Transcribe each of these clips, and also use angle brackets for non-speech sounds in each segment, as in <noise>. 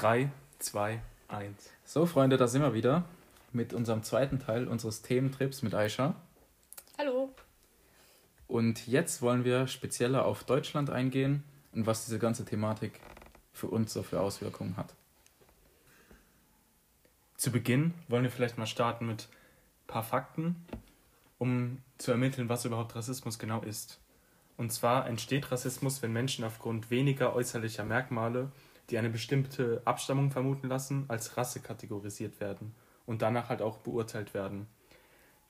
3, 2, 1. So, Freunde, da sind wir wieder mit unserem zweiten Teil unseres Thementrips mit Aisha. Hallo. Und jetzt wollen wir spezieller auf Deutschland eingehen und was diese ganze Thematik für uns so für Auswirkungen hat. Zu Beginn wollen wir vielleicht mal starten mit ein paar Fakten, um zu ermitteln, was überhaupt Rassismus genau ist. Und zwar entsteht Rassismus, wenn Menschen aufgrund weniger äußerlicher Merkmale, die eine bestimmte Abstammung vermuten lassen, als Rasse kategorisiert werden und danach halt auch beurteilt werden.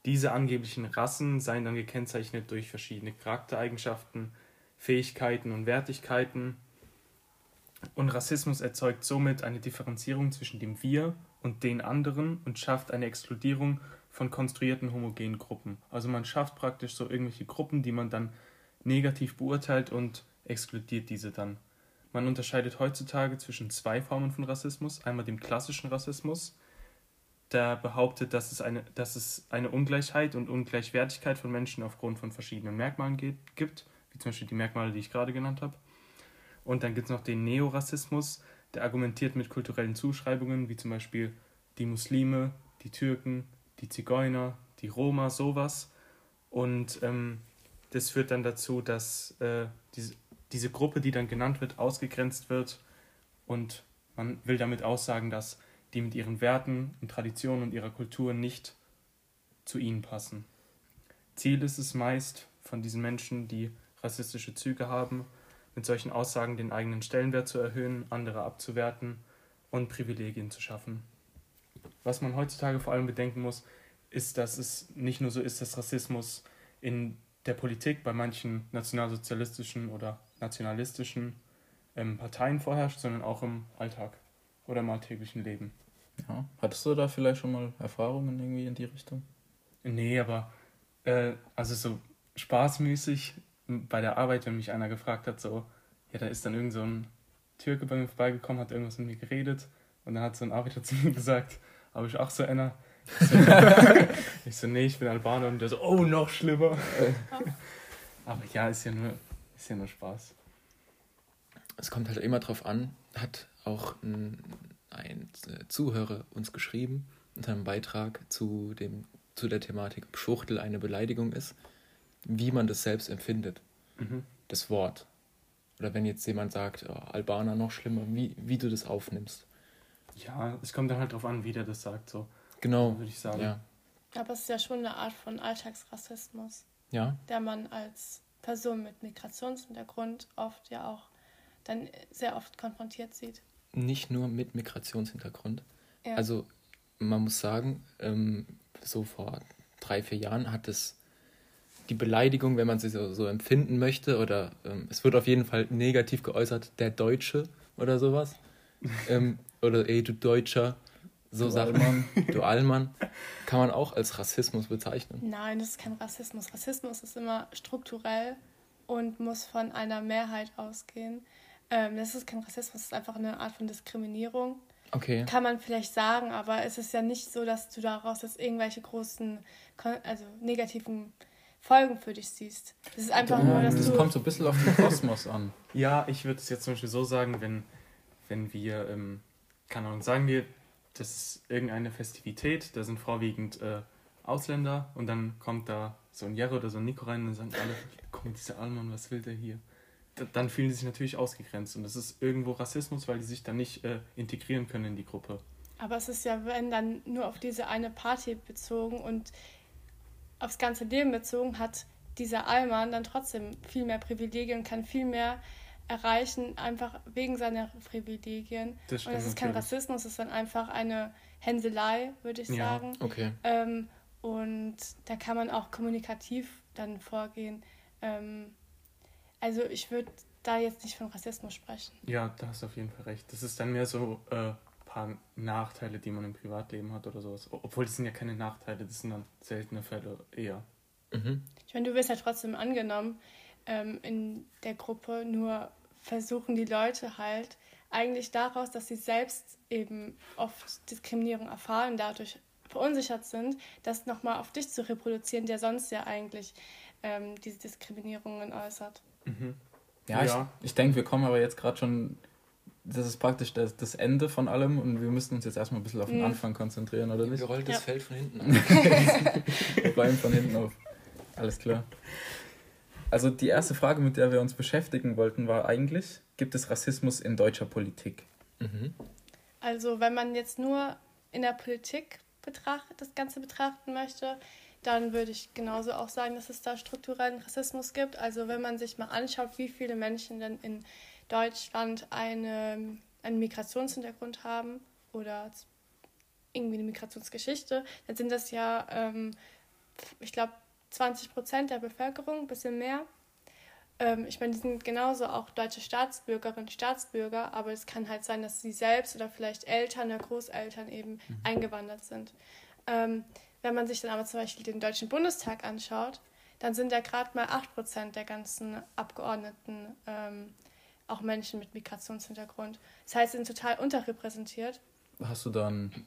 Diese angeblichen Rassen seien dann gekennzeichnet durch verschiedene Charaktereigenschaften, Fähigkeiten und Wertigkeiten. Und Rassismus erzeugt somit eine Differenzierung zwischen dem Wir und den anderen und schafft eine Exkludierung von konstruierten homogenen Gruppen. Also man schafft praktisch so irgendwelche Gruppen, die man dann negativ beurteilt und exkludiert diese dann. Man unterscheidet heutzutage zwischen zwei Formen von Rassismus. Einmal dem klassischen Rassismus, der behauptet, dass es eine, dass es eine Ungleichheit und Ungleichwertigkeit von Menschen aufgrund von verschiedenen Merkmalen geht, gibt, wie zum Beispiel die Merkmale, die ich gerade genannt habe. Und dann gibt es noch den Neorassismus, der argumentiert mit kulturellen Zuschreibungen, wie zum Beispiel die Muslime, die Türken, die Zigeuner, die Roma, sowas. Und ähm, das führt dann dazu, dass äh, diese, diese Gruppe, die dann genannt wird, ausgegrenzt wird. Und man will damit aussagen, dass die mit ihren Werten und Traditionen und ihrer Kultur nicht zu ihnen passen. Ziel ist es meist von diesen Menschen, die rassistische Züge haben, mit solchen Aussagen den eigenen Stellenwert zu erhöhen, andere abzuwerten und Privilegien zu schaffen. Was man heutzutage vor allem bedenken muss, ist, dass es nicht nur so ist, dass Rassismus in der Politik bei manchen nationalsozialistischen oder nationalistischen ähm, Parteien vorherrscht, sondern auch im Alltag oder im alltäglichen Leben. Ja. Hattest du da vielleicht schon mal Erfahrungen irgendwie in die Richtung? Nee, aber äh, also so spaßmäßig bei der Arbeit, wenn mich einer gefragt hat, so, ja, da ist dann irgend so ein Türke bei mir vorbeigekommen, hat irgendwas mit mir geredet und dann hat so ein Arbeiter <laughs> zu mir gesagt, habe ich auch so einer. <laughs> ich so, nee, ich bin Albaner und der so, oh, noch schlimmer. <laughs> aber ja, ist ja nur, ist ja nur Spaß. Es kommt halt immer drauf an, hat auch ein, ein Zuhörer uns geschrieben in seinem Beitrag zu, dem, zu der Thematik, ob Schwuchtel eine Beleidigung ist, wie man das selbst empfindet, Mhm. das Wort. Oder wenn jetzt jemand sagt, oh, Albaner noch schlimmer, wie, wie du das aufnimmst. Ja, es kommt dann halt drauf an, wie der das sagt, so Genau. würde ich sagen. Ja. Aber es ist ja schon eine Art von Alltagsrassismus, Ja. der man als Person mit Migrationshintergrund oft ja auch dann sehr oft konfrontiert sieht. Nicht nur mit Migrationshintergrund. Ja. Also man muss sagen, ähm, so vor drei, vier Jahren hat es die Beleidigung, wenn man sie so, so empfinden möchte, oder ähm, es wird auf jeden Fall negativ geäußert, der Deutsche oder sowas. <laughs> ähm, oder ey, du Deutscher, so Du sagt man, du Allmann, kann man auch als Rassismus bezeichnen. Nein, das ist kein Rassismus. Rassismus ist immer strukturell und muss von einer Mehrheit ausgehen. Ähm, das ist kein Rassismus, das ist einfach eine Art von Diskriminierung. Okay. Kann man vielleicht sagen, aber es ist ja nicht so, dass du daraus jetzt irgendwelche großen, also negativen Folgen für dich siehst. Es ist einfach nur, dass Das du. kommt so ein bisschen auf den Kosmos an. Ja, ich würde es jetzt zum Beispiel so sagen, wenn, wenn wir, ähm, keine Ahnung, sagen wir, das ist irgendeine Festivität, da sind vorwiegend äh, Ausländer und dann kommt da so ein Jero oder so ein Nico rein und dann sagen alle, mal, dieser Allmann, was will der hier? D dann fühlen sie sich natürlich ausgegrenzt und das ist irgendwo Rassismus, weil die sich dann nicht äh, integrieren können in die Gruppe. Aber es ist ja, wenn dann nur auf diese eine Party bezogen und aufs ganze Leben bezogen, hat dieser Allmann dann trotzdem viel mehr Privilegien und kann viel mehr erreichen, einfach wegen seiner Privilegien. Das und das ist kein natürlich. Rassismus, es ist dann einfach eine Hänselei, würde ich Ja. sagen. Okay. Ähm, und da kann man auch kommunikativ dann vorgehen. Ähm, also ich würde da jetzt nicht von Rassismus sprechen. Ja, da hast du auf jeden Fall recht. Das ist dann mehr so äh, paar Nachteile, die man im Privatleben hat oder sowas. Obwohl das sind ja keine Nachteile, das sind dann seltene Fälle eher. Mhm. Ich meine, du wirst ja trotzdem angenommen ähm, in der Gruppe, nur versuchen die Leute halt eigentlich daraus, dass sie selbst eben oft Diskriminierung erfahren, dadurch verunsichert sind, das nochmal auf dich zu reproduzieren, der sonst ja eigentlich ähm, diese Diskriminierungen äußert. Mhm. Ja, Ja. ich, ich denke, wir kommen aber jetzt gerade schon das ist praktisch das, das Ende von allem und wir müssten uns jetzt erstmal ein bisschen auf den Mhm. Anfang konzentrieren, oder nicht? Wir rollt das Ja. Feld von hinten an. <laughs> <laughs> Wir bleiben von hinten auf. Alles klar. Also die erste Frage, mit der wir uns beschäftigen wollten, war eigentlich, gibt es Rassismus in deutscher Politik? Mhm. Also wenn man jetzt nur in der Politik betracht, das Ganze betrachten möchte, dann würde ich genauso auch sagen, dass es da strukturellen Rassismus gibt. Also wenn man sich mal anschaut, wie viele Menschen denn in Deutschland eine, einen Migrationshintergrund haben oder irgendwie eine Migrationsgeschichte, dann sind das ja, ähm, ich glaube, 20 Prozent der Bevölkerung, ein bisschen mehr. Ähm, ich meine, die sind genauso auch deutsche Staatsbürgerinnen und Staatsbürger, aber es kann halt sein, dass sie selbst oder vielleicht Eltern oder Großeltern eben eingewandert sind. Ähm, wenn man sich dann aber zum Beispiel den Deutschen Bundestag anschaut, dann sind da gerade mal 8% der ganzen Abgeordneten ähm, auch Menschen mit Migrationshintergrund. Das heißt, sie sind total unterrepräsentiert. Hast du da einen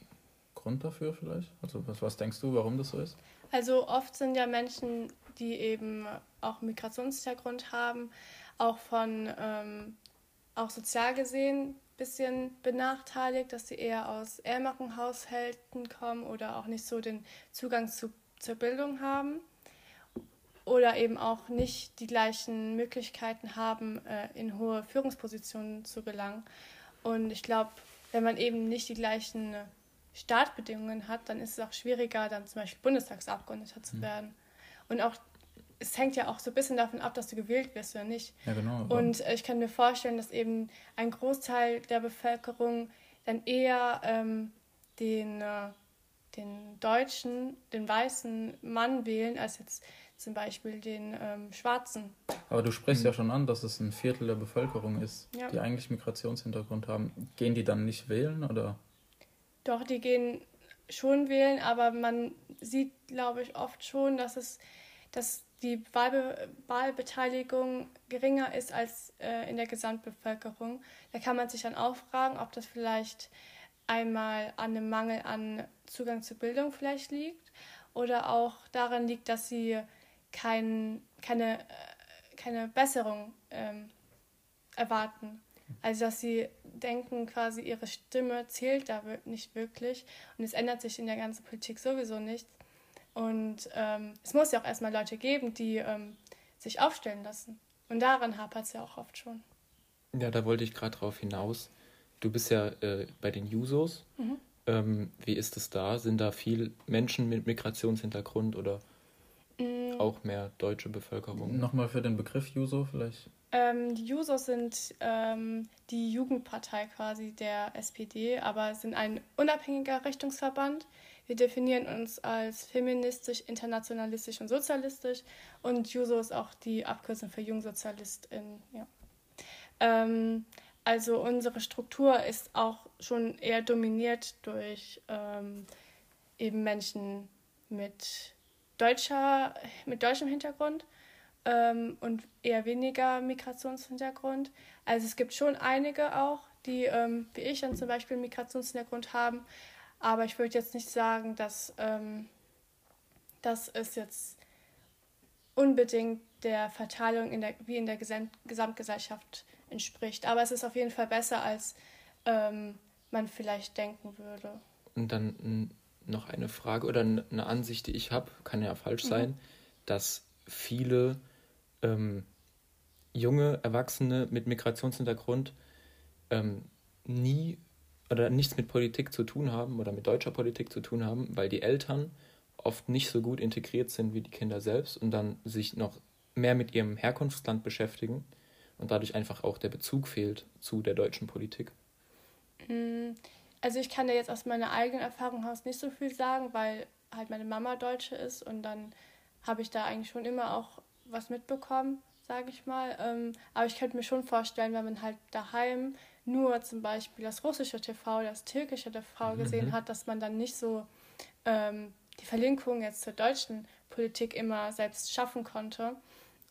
Grund dafür vielleicht? Also was, was denkst du, warum das so ist? Also oft sind ja Menschen, die eben auch Migrationshintergrund haben, auch von, ähm, auch sozial gesehen ein bisschen benachteiligt, dass sie eher aus ärmeren Haushalten kommen oder auch nicht so den Zugang zu, zur Bildung haben oder eben auch nicht die gleichen Möglichkeiten haben, äh, in hohe Führungspositionen zu gelangen. Und ich glaube, wenn man eben nicht die gleichen Startbedingungen hat, dann ist es auch schwieriger, dann zum Beispiel Bundestagsabgeordneter zu werden. Und auch, es hängt ja auch so ein bisschen davon ab, dass du gewählt wirst oder nicht. Ja, genau. Und äh, ich kann mir vorstellen, dass eben ein Großteil der Bevölkerung dann eher ähm, den, äh, den deutschen, den weißen Mann wählen, als jetzt zum Beispiel den ähm, schwarzen. Aber du sprichst ja schon an, dass es ein Viertel der Bevölkerung ist, Ja. die eigentlich Migrationshintergrund haben. Gehen die dann nicht wählen oder? Doch, die gehen schon wählen, aber man sieht, glaube ich, oft schon, dass es, dass die Wahlbe Wahlbeteiligung geringer ist als äh, in der Gesamtbevölkerung. Da kann man sich dann auch fragen, ob das vielleicht einmal an einem Mangel an Zugang zur Bildung vielleicht liegt oder auch daran liegt, dass sie kein, keine, äh, keine Besserung ähm, erwarten. Also dass sie denken, quasi ihre Stimme zählt da nicht wirklich und es ändert sich in der ganzen Politik sowieso nichts. Und ähm, es muss ja auch erstmal Leute geben, die ähm, sich aufstellen lassen. Und daran hapert es ja auch oft schon. Ja, da wollte ich gerade drauf hinaus. Du bist ja äh, bei den Jusos. Mhm. Ähm, wie ist es da? Sind da viel Menschen mit Migrationshintergrund oder Mm, auch mehr deutsche Bevölkerung? Nochmal für den Begriff Juso vielleicht? Ähm, die Jusos sind ähm, die Jugendpartei quasi der SPD, aber sind ein unabhängiger Richtungsverband. Wir definieren uns als feministisch, internationalistisch und sozialistisch und Juso ist auch die Abkürzung für Jungsozialistin. Ja. Ähm, also unsere Struktur ist auch schon eher dominiert durch ähm, eben Menschen mit deutscher, mit deutschem Hintergrund ähm, und eher weniger Migrationshintergrund. Also es gibt schon einige auch, die ähm, wie ich dann zum Beispiel einen Migrationshintergrund haben, aber ich würde jetzt nicht sagen, dass ähm, das ist jetzt unbedingt der Verteilung in der, wie in der Gesam Gesamtgesellschaft entspricht. Aber es ist auf jeden Fall besser, als ähm, man vielleicht denken würde. Und dann noch eine Frage oder eine Ansicht, die ich habe, kann ja falsch sein, dass viele ähm, junge Erwachsene mit Migrationshintergrund ähm, nie oder nichts mit Politik zu tun haben oder mit deutscher Politik zu tun haben, weil die Eltern oft nicht so gut integriert sind wie die Kinder selbst und dann sich noch mehr mit ihrem Herkunftsland beschäftigen und dadurch einfach auch der Bezug fehlt zu der deutschen Politik. Mm, Also ich kann da jetzt aus meiner eigenen Erfahrung heraus nicht so viel sagen, weil halt meine Mama Deutsche ist und dann habe ich da eigentlich schon immer auch was mitbekommen, sage ich mal. Ähm, Aber ich könnte mir schon vorstellen, wenn man halt daheim nur zum Beispiel das russische TV das türkische TV gesehen hat, dass man dann nicht so ähm, die Verlinkung jetzt zur deutschen Politik immer selbst schaffen konnte.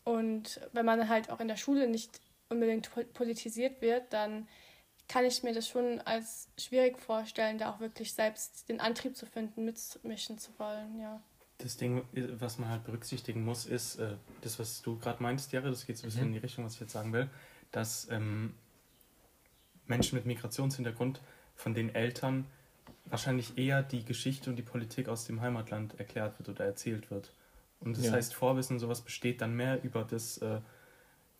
Und wenn man halt auch in der Schule nicht unbedingt pol- politisiert wird, dann kann ich mir das schon als schwierig vorstellen, da auch wirklich selbst den Antrieb zu finden, mitmischen zu wollen, ja. Das Ding, was man halt berücksichtigen muss, ist, äh, das, was du gerade meinst, Jere, das geht so ein bisschen Mhm. in die Richtung, was ich jetzt sagen will, dass ähm, Menschen mit Migrationshintergrund, von den Eltern wahrscheinlich eher die Geschichte und die Politik aus dem Heimatland erklärt wird oder erzählt wird. Und das Ja. heißt, Vorwissen und sowas besteht dann mehr über das, äh,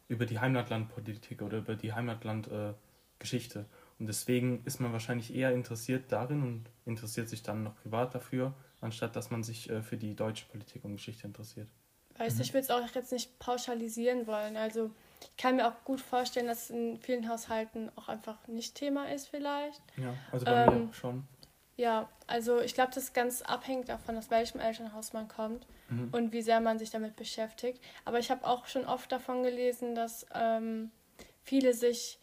über die Heimatlandpolitik oder über die Heimatlandgeschichte. Äh, und deswegen ist man wahrscheinlich eher interessiert darin und interessiert sich dann noch privat dafür, anstatt dass man sich äh, für die deutsche Politik und Geschichte interessiert. Weißt du, ich will es auch jetzt nicht pauschalisieren wollen. Also ich kann mir auch gut vorstellen, dass es in vielen Haushalten auch einfach nicht Thema ist vielleicht. Ja, also bei Ähm, mir schon. Ja, also ich glaube, das ist ganz abhängig davon, aus welchem Elternhaus man kommt Mhm. und wie sehr man sich damit beschäftigt. Aber ich habe auch schon oft davon gelesen, dass ähm, viele sich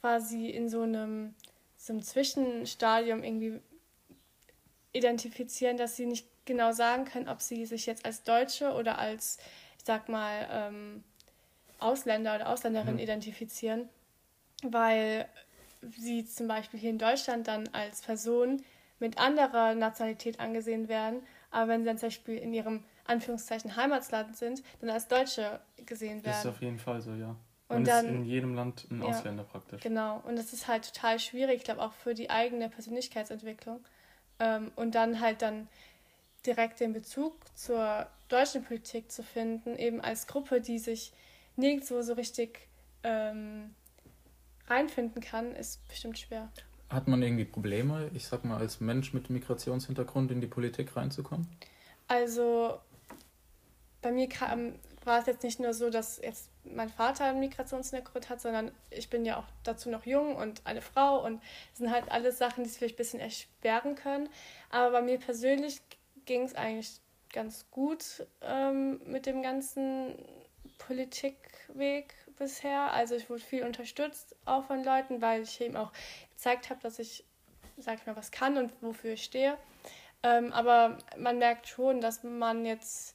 quasi in so einem, so einem Zwischenstadium irgendwie identifizieren, dass sie nicht genau sagen können, ob sie sich jetzt als Deutsche oder als, ich sag mal, ähm, Ausländer oder Ausländerin Mhm. identifizieren, weil sie zum Beispiel hier in Deutschland dann als Person mit anderer Nationalität angesehen werden, aber wenn sie dann zum Beispiel in ihrem Anführungszeichen Heimatland sind, dann als Deutsche gesehen Das ist werden. auf jeden Fall so, ja. Und Man dann- ist in jedem Land ein Ja. Ausländer praktisch. Genau, und das ist halt total schwierig, ich glaube auch für die eigene Persönlichkeitsentwicklung. Ähm, und dann halt dann direkt den Bezug zur deutschen Politik zu finden, eben als Gruppe, die sich nirgendwo so richtig ähm, reinfinden kann, ist bestimmt schwer. Hat man irgendwie Probleme, ich sag mal, als Mensch mit Migrationshintergrund in die Politik reinzukommen? Also bei mir kam, war es jetzt nicht nur so, dass jetzt mein Vater einen Migrationshintergrund hat, sondern ich bin ja auch dazu noch jung und eine Frau und das sind halt alles Sachen, die es vielleicht ein bisschen erschweren können. Aber bei mir persönlich ging es eigentlich ganz gut ähm, mit dem ganzen Politikweg bisher. Also ich wurde viel unterstützt auch von Leuten, weil ich eben auch gezeigt habe, dass ich, sag ich mal, was kann und wofür ich stehe. Ähm, aber man merkt schon, dass man jetzt,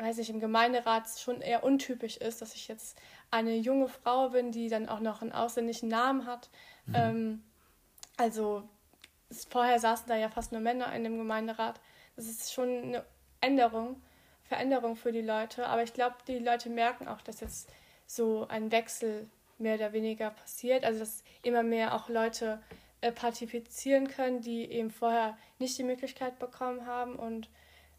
weiß ich, im Gemeinderat schon eher untypisch ist, dass ich jetzt eine junge Frau bin, die dann auch noch einen ausländischen Namen hat. Ähm, also vorher saßen da ja fast nur Männer in dem Gemeinderat. Das ist schon eine Änderung, Veränderung für die Leute. Aber ich glaube, die Leute merken auch, dass jetzt so ein Wechsel mehr oder weniger passiert. Also dass immer mehr auch Leute äh, partizipieren können, die eben vorher nicht die Möglichkeit bekommen haben. Und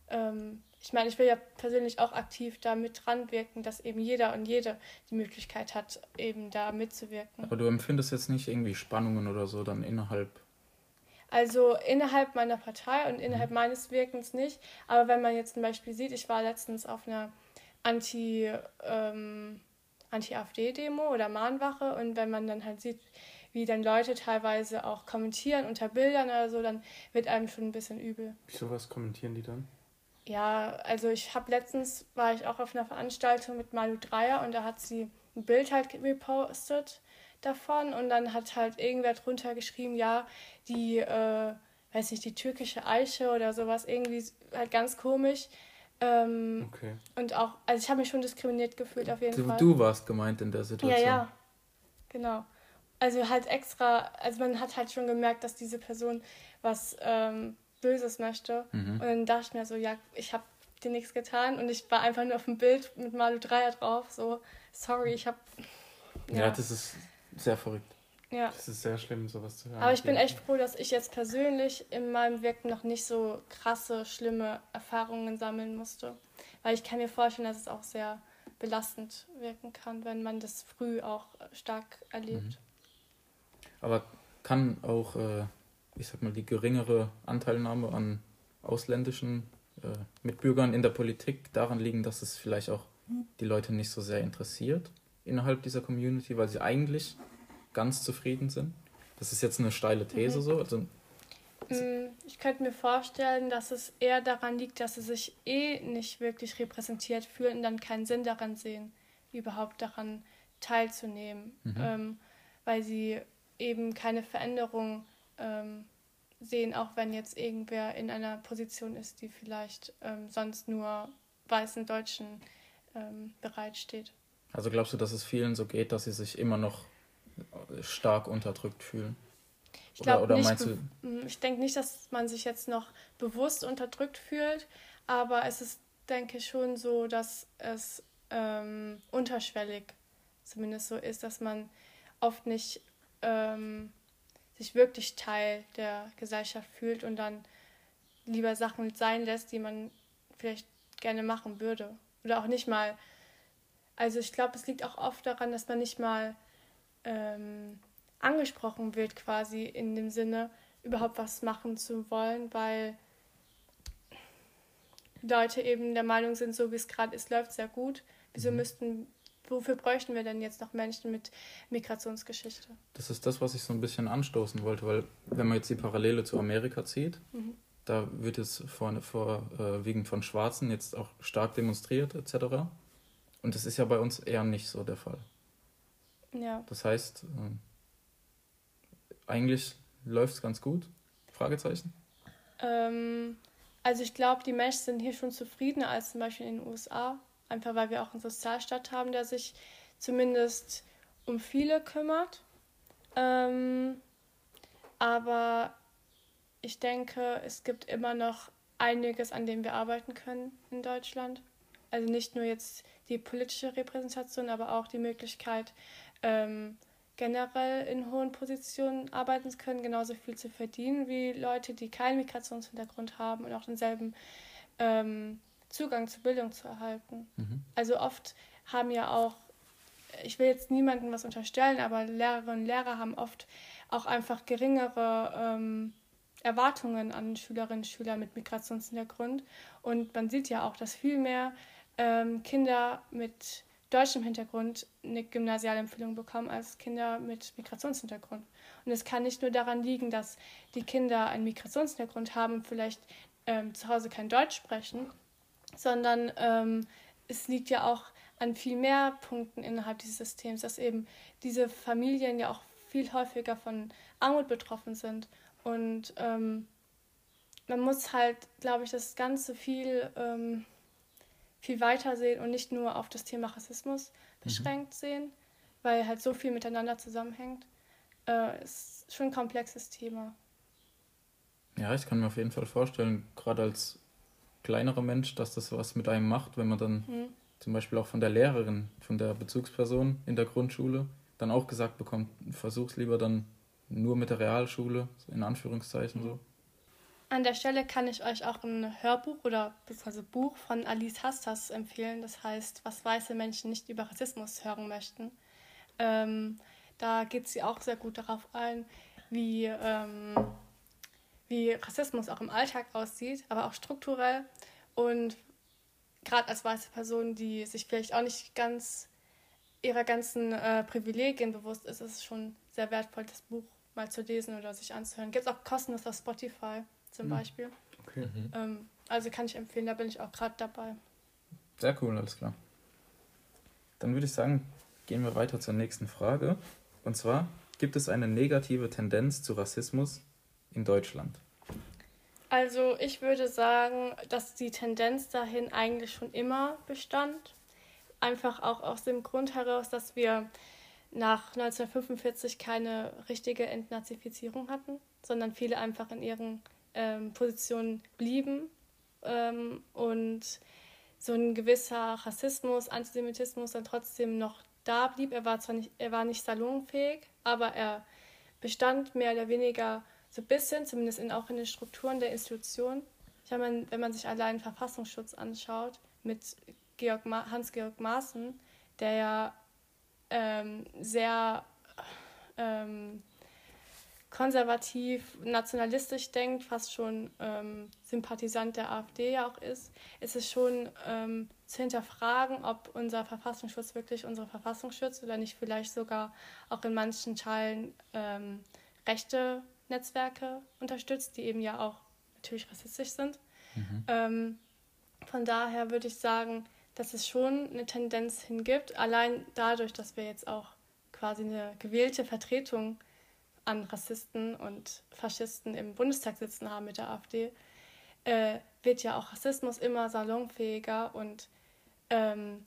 ähm, ich meine, ich will ja persönlich auch aktiv da mit dran wirken, dass eben jeder und jede die Möglichkeit hat, eben da mitzuwirken. Aber du empfindest jetzt nicht irgendwie Spannungen oder so dann innerhalb. Also innerhalb meiner Partei und innerhalb meines Wirkens nicht. Aber wenn man jetzt zum Beispiel sieht, ich war letztens auf einer Anti, ähm, Anti-AfD-Demo oder Mahnwache und wenn man dann halt sieht, wie dann Leute teilweise auch kommentieren unter Bildern oder so, dann wird einem schon ein bisschen übel. Wieso was kommentieren die dann? Ja, also ich habe letztens, war ich auch auf einer Veranstaltung mit Malu Dreyer und da hat sie ein Bild halt repostet davon und dann hat halt irgendwer drunter geschrieben, ja, die, äh, weiß nicht, die türkische Eiche oder sowas, irgendwie halt ganz komisch. Ähm, Okay. und auch, also ich habe mich schon diskriminiert gefühlt auf jeden Du, Fall. du warst gemeint in der Ja, Situation. ja, genau. Also halt extra, also man hat halt schon gemerkt, dass diese Person was ähm, Böses möchte. Mhm. Und dann dachte ich mir so, ja, ich habe dir nichts getan und ich war einfach nur auf dem Bild mit Malu Dreier drauf, so, sorry, ich habe... Ja. das ist sehr verrückt. ja. Das ist sehr schlimm, sowas zu hören. Aber ich bin echt froh, dass ich jetzt persönlich in meinem Wirken noch nicht so krasse, schlimme Erfahrungen sammeln musste. Weil ich kann mir vorstellen, dass es auch sehr belastend wirken kann, wenn man das früh auch stark erlebt. Aber kann auch, äh, ich sag mal, die geringere Anteilnahme an ausländischen äh, Mitbürgern in der Politik daran liegen, dass es vielleicht auch die Leute nicht so sehr interessiert innerhalb dieser Community, weil sie eigentlich ganz zufrieden sind? Das ist jetzt eine steile These Mhm. so. Also, Mm, Ich könnte mir vorstellen, dass es eher daran liegt, dass sie sich eh nicht wirklich repräsentiert fühlen und dann keinen Sinn daran sehen, überhaupt daran teilzunehmen, Mhm. ähm, weil sie eben keine Veränderung ähm, sehen, auch wenn jetzt irgendwer in einer Position ist, die vielleicht ähm, sonst nur weißen Deutschen ähm, bereitsteht. also glaubst du, dass es vielen so geht, dass sie sich immer noch stark unterdrückt fühlen? Ich Oder, glaube oder nicht, meinst du, Mm, Ich denke nicht, dass man sich jetzt noch bewusst unterdrückt fühlt, aber es ist, denke ich, schon so, dass es ähm, unterschwellig zumindest so ist, dass man oft nicht ähm, sich wirklich Teil der Gesellschaft fühlt und dann lieber Sachen sein lässt, die man vielleicht gerne machen würde. Oder auch nicht mal. Also ich glaube, es liegt auch oft daran, dass man nicht mal ähm, angesprochen wird, quasi in dem Sinne, überhaupt was machen zu wollen, weil Leute eben der Meinung sind, so wie es gerade ist, läuft sehr gut. Wieso mhm. müssten, wofür bräuchten wir denn jetzt noch Menschen mit Migrationsgeschichte? Das ist das, was ich so ein bisschen anstoßen wollte, weil wenn man jetzt die Parallele zu Amerika zieht, mhm. da wird es vor, vor äh, wegen von Schwarzen jetzt auch stark demonstriert etc. Und das ist ja bei uns eher nicht so der Fall. Ja. Das heißt, äh, eigentlich läuft es ganz gut? Fragezeichen. Ähm, also ich glaube, die Menschen sind hier schon zufriedener als zum Beispiel in den USA. Einfach weil wir auch einen Sozialstaat haben, der sich zumindest um viele kümmert. Ähm, aber ich denke, es gibt immer noch einiges, an dem wir arbeiten können in Deutschland. Also nicht nur jetzt die politische Repräsentation, aber auch die Möglichkeit, ähm, generell in hohen Positionen arbeiten können, genauso viel zu verdienen wie Leute, die keinen Migrationshintergrund haben und auch denselben ähm, Zugang zur Bildung zu erhalten. Mhm. Also oft haben ja auch, ich will jetzt niemandem was unterstellen, aber Lehrerinnen und Lehrer haben oft auch einfach geringere ähm, Erwartungen an Schülerinnen und Schüler mit Migrationshintergrund. Und man sieht ja auch, dass viel mehr ähm, Kinder mit deutschem Hintergrund eine Gymnasialempfehlung bekommen als Kinder mit Migrationshintergrund. Und es kann nicht nur daran liegen, dass die Kinder einen Migrationshintergrund haben und vielleicht ähm, zu Hause kein Deutsch sprechen, sondern ähm, es liegt ja auch an viel mehr Punkten innerhalb dieses Systems, dass eben diese Familien ja auch viel häufiger von Armut betroffen sind. Und ähm, man muss halt, glaube ich, das Ganze viel ähm, viel weiter sehen und nicht nur auf das Thema Rassismus mhm. beschränkt mhm. sehen, weil halt so viel miteinander zusammenhängt. Äh, ist schon ein komplexes Thema. Ja, ich kann mir auf jeden Fall vorstellen, gerade als kleinerer Mensch, dass das was mit einem macht, wenn man dann mhm. zum Beispiel auch von der Lehrerin, von der Bezugsperson in der Grundschule dann auch gesagt bekommt, versuch's lieber dann nur mit der Realschule, in Anführungszeichen mhm. so. An der Stelle kann ich euch auch ein Hörbuch oder beziehungsweise Buch von Alice Hastas empfehlen. Das heißt, was weiße Menschen nicht über Rassismus hören möchten. Ähm, da geht sie auch sehr gut darauf ein, wie, ähm, wie Rassismus auch im Alltag aussieht, aber auch strukturell. Und gerade als weiße Person, die sich vielleicht auch nicht ganz ihrer ganzen äh, Privilegien bewusst ist, ist es schon sehr wertvoll, das Buch mal zu lesen oder sich anzuhören. Gibt es auch kostenlos auf Spotify zum mhm. Beispiel. Okay. Mhm. Ähm, also kann ich empfehlen, da bin ich auch gerade dabei. Sehr cool, alles klar. Dann würde ich sagen, gehen wir weiter zur nächsten Frage. Und zwar, gibt es eine negative Tendenz zu Rassismus in Deutschland? Also ich würde sagen, dass die Tendenz dahin eigentlich schon immer bestand. Einfach auch aus dem Grund heraus, dass wir nach 1945 keine richtige Entnazifizierung hatten, sondern viele einfach in ihren ähm, Positionen blieben ähm, und so ein gewisser Rassismus, Antisemitismus dann trotzdem noch da blieb. Er war zwar nicht, er war nicht salonfähig, aber er bestand mehr oder weniger so ein bisschen, zumindest in, auch in den Strukturen der Institution. Ich meine, wenn man sich allein Verfassungsschutz anschaut mit Georg Hans-Georg Maaßen, der ja ähm, sehr ähm, konservativ, nationalistisch denkt, fast schon ähm, Sympathisant der AfD ja auch ist, ist es schon ähm, zu hinterfragen, ob unser Verfassungsschutz wirklich unsere Verfassung schützt oder nicht vielleicht sogar auch in manchen Teilen ähm, rechte Netzwerke unterstützt, die eben ja auch natürlich rassistisch sind. Mhm. Ähm, von daher würde ich sagen, dass es schon eine Tendenz hingibt, allein dadurch, dass wir jetzt auch quasi eine gewählte Vertretung an Rassisten und Faschisten im Bundestag sitzen haben mit der AfD, äh, wird ja auch Rassismus immer salonfähiger und ähm,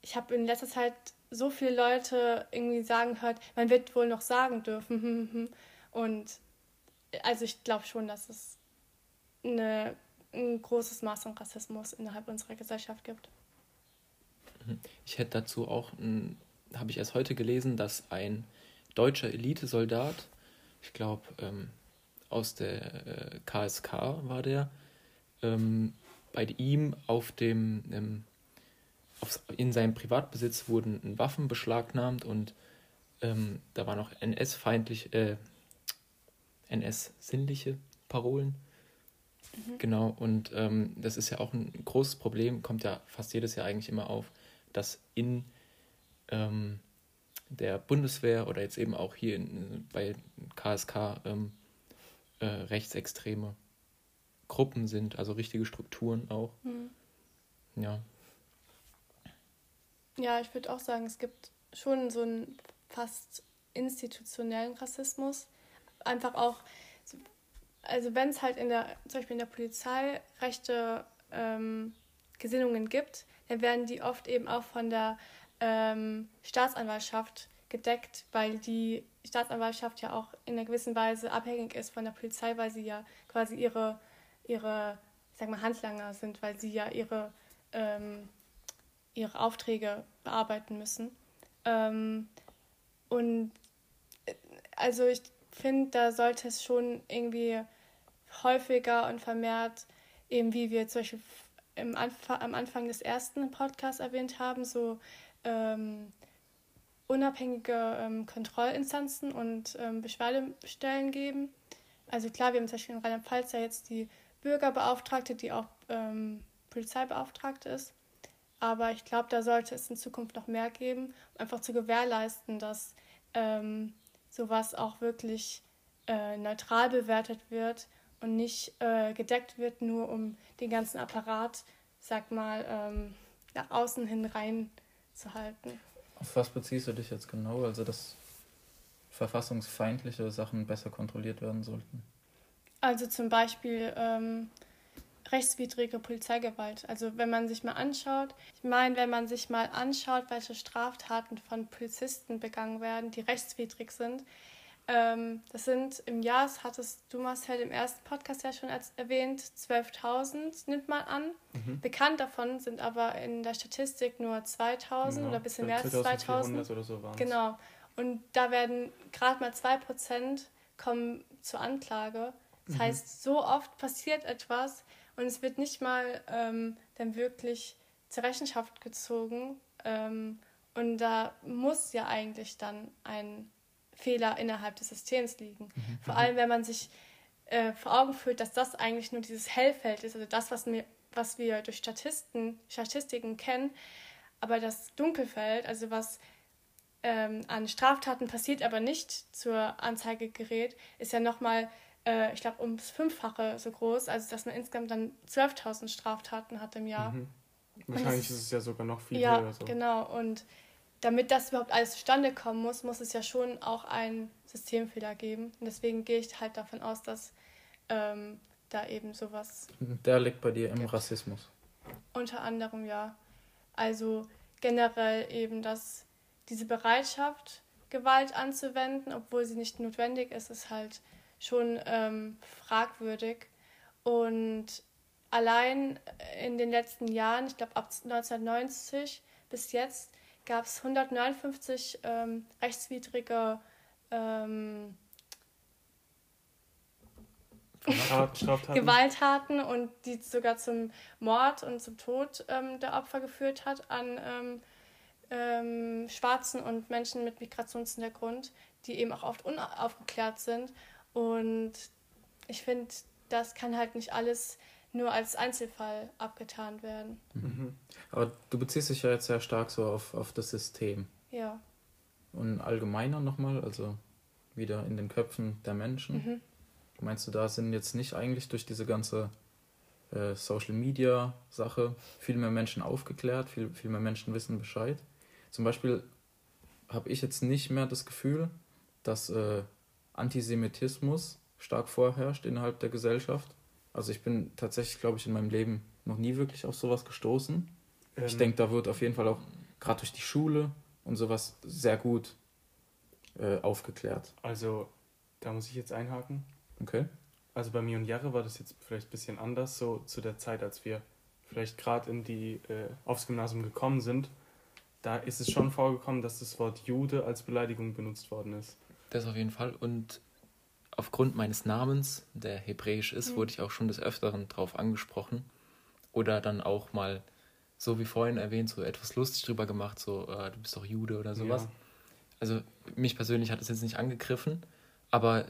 ich habe in letzter Zeit so viele Leute irgendwie sagen gehört, man wird wohl noch sagen dürfen. <laughs> Und also ich glaube schon, dass es eine, ein großes Maß an Rassismus innerhalb unserer Gesellschaft gibt. Ich hätte dazu auch, habe ich erst heute gelesen, dass ein deutscher Elitesoldat, ich glaube ähm, aus der äh, KSK war der, ähm, bei ihm auf dem, ähm, auf, in seinem Privatbesitz wurden Waffen beschlagnahmt und ähm, da waren auch NS-feindliche, äh, NS-sinnliche Parolen. Mhm. Genau, und ähm, das ist ja auch ein großes Problem, kommt ja fast jedes Jahr eigentlich immer auf, dass in ähm, der Bundeswehr oder jetzt eben auch hier in, bei KSK ähm, äh, rechtsextreme Gruppen sind, also richtige Strukturen auch. Mhm. Ja. Ja, ich würde auch sagen, es gibt schon so einen fast institutionellen Rassismus. Einfach auch, also wenn es halt in der, zum Beispiel in der Polizei rechte ähm, Gesinnungen gibt, dann werden die oft eben auch von der ähm, Staatsanwaltschaft gedeckt, weil die Staatsanwaltschaft ja auch in einer gewissen Weise abhängig ist von der Polizei, weil sie ja quasi ihre, ihre ich sag mal, Handlanger sind, weil sie ja ihre, ähm, ihre Aufträge bearbeiten müssen. Ähm, und äh, also ich finde, da sollte es schon irgendwie häufiger und vermehrt, eben wie wir zum Beispiel im Anf am Anfang des ersten Podcasts erwähnt haben, so ähm, unabhängige ähm, Kontrollinstanzen und ähm, Beschwerdestellen geben. Also klar, wir haben zum Beispiel in Rheinland-Pfalz ja jetzt die Bürgerbeauftragte, die auch ähm, Polizeibeauftragte ist. Aber ich glaube, da sollte es in Zukunft noch mehr geben, um einfach zu gewährleisten, dass ähm, sowas auch wirklich äh, neutral bewertet wird und nicht äh, gedeckt wird, nur um den ganzen Apparat, sag mal, ähm, nach außen hin reinzuhalten. Auf was beziehst du dich jetzt genau? Also, dass verfassungsfeindliche Sachen besser kontrolliert werden sollten? Also zum Beispiel ähm, rechtswidrige Polizeigewalt. Also wenn man sich mal anschaut, ich meine, wenn man sich mal anschaut, welche Straftaten von Polizisten begangen werden, die rechtswidrig sind, ähm, das sind im Jahr, das hattest du Marcel im ersten Podcast ja schon als erwähnt, 12.000 nimmt man an. Mhm. Bekannt davon sind aber in der Statistik nur 2.000 genau. oder ein bisschen mehr als 2.000. oder so waren Genau. Und da werden gerade mal 2% kommen zur Anklage. Das mhm. heißt, so oft passiert etwas und es wird nicht mal ähm, dann wirklich zur Rechenschaft gezogen. Ähm, und da muss ja eigentlich dann ein Fehler innerhalb des Systems liegen. Mhm. Vor allem, wenn man sich äh, vor Augen führt, dass das eigentlich nur dieses Hellfeld ist, also das, was, mir, was wir durch Statisten, Statistiken kennen, aber das Dunkelfeld, also was ähm, an Straftaten passiert, aber nicht zur Anzeige gerät, ist ja nochmal, äh, ich glaube, ums Fünffache so groß, also dass man insgesamt dann 12.000 Straftaten hat im Jahr. Mhm. Wahrscheinlich das, ist es ja sogar noch viel ja, höher. So. Genau, und damit das überhaupt alles zustande kommen muss, muss es ja schon auch einen Systemfehler geben. Und deswegen gehe ich halt davon aus, dass ähm, da eben sowas. Der liegt bei dir im gibt. Rassismus. Unter anderem ja. Also generell eben, dass diese Bereitschaft, Gewalt anzuwenden, obwohl sie nicht notwendig ist, ist halt schon ähm, fragwürdig. Und allein in den letzten Jahren, ich glaube ab 1990 bis jetzt, gab es 159 ähm, rechtswidrige ähm, Gewalttaten und die sogar zum Mord und zum Tod ähm, der Opfer geführt hat an ähm, ähm, Schwarzen und Menschen mit Migrationshintergrund, die eben auch oft unaufgeklärt sind. Und ich finde, das kann halt nicht alles nur als Einzelfall abgetan werden. Mhm. Aber du beziehst dich ja jetzt sehr stark so auf, auf das System. Ja. Und allgemeiner nochmal, also wieder in den Köpfen der Menschen. Mhm. Meinst du, da sind jetzt nicht eigentlich durch diese ganze äh, Social Media Sache viel mehr Menschen aufgeklärt, viel, viel mehr Menschen wissen Bescheid? Zum Beispiel habe ich jetzt nicht mehr das Gefühl, dass äh, Antisemitismus stark vorherrscht innerhalb der Gesellschaft. Also ich bin tatsächlich, glaube ich, in meinem Leben noch nie wirklich auf sowas gestoßen. Ähm, ich denke, da wird auf jeden Fall auch gerade durch die Schule und sowas sehr gut äh, aufgeklärt. Also da muss ich jetzt einhaken. Okay. Also bei mir und Jahre war das jetzt vielleicht ein bisschen anders, so zu der Zeit, als wir vielleicht gerade in die äh, aufs Gymnasium gekommen sind. Da ist es schon vorgekommen, dass das Wort Jude als Beleidigung benutzt worden ist. Das auf jeden Fall. Und aufgrund meines Namens, der hebräisch ist, Mhm. wurde ich auch schon des Öfteren drauf angesprochen. Oder dann auch mal, so wie vorhin erwähnt, so etwas lustig drüber gemacht, so, äh, du bist doch Jude oder sowas. Ja. Also mich persönlich hat es jetzt nicht angegriffen, aber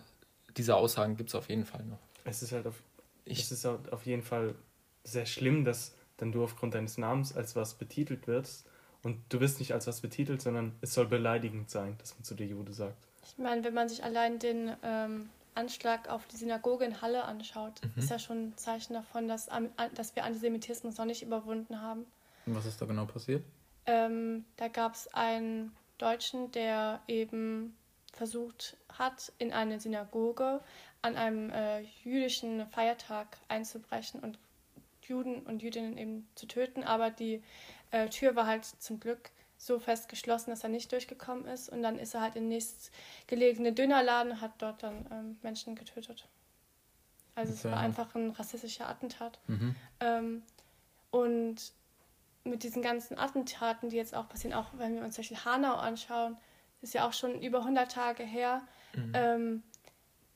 diese Aussagen gibt es auf jeden Fall noch. Es ist halt auf, Ich- es ist halt auf jeden Fall sehr schlimm, dass dann du aufgrund deines Namens als was betitelt wirst und du wirst nicht als was betitelt, sondern es soll beleidigend sein, dass man zu dir Jude sagt. Ich meine, wenn man sich allein den ähm, Anschlag auf die Synagoge in Halle anschaut, Mhm. ist ja schon ein Zeichen davon, dass, dass wir Antisemitismus noch nicht überwunden haben. Und was ist da genau passiert? Ähm, da gab es einen Deutschen, der eben versucht hat, in eine Synagoge an einem äh, jüdischen Feiertag einzubrechen und Juden und Jüdinnen eben zu töten. Aber die äh, Tür war halt zum Glück so fest geschlossen, dass er nicht durchgekommen ist. Und dann ist er halt in den nächstgelegenen Dönerladen und hat dort dann ähm, Menschen getötet. Also es war einfach ein rassistischer Attentat. Mhm. Ähm, und mit diesen ganzen Attentaten, die jetzt auch passieren, auch wenn wir uns zum Beispiel Hanau anschauen, ist ja auch schon über 100 Tage her. Ähm,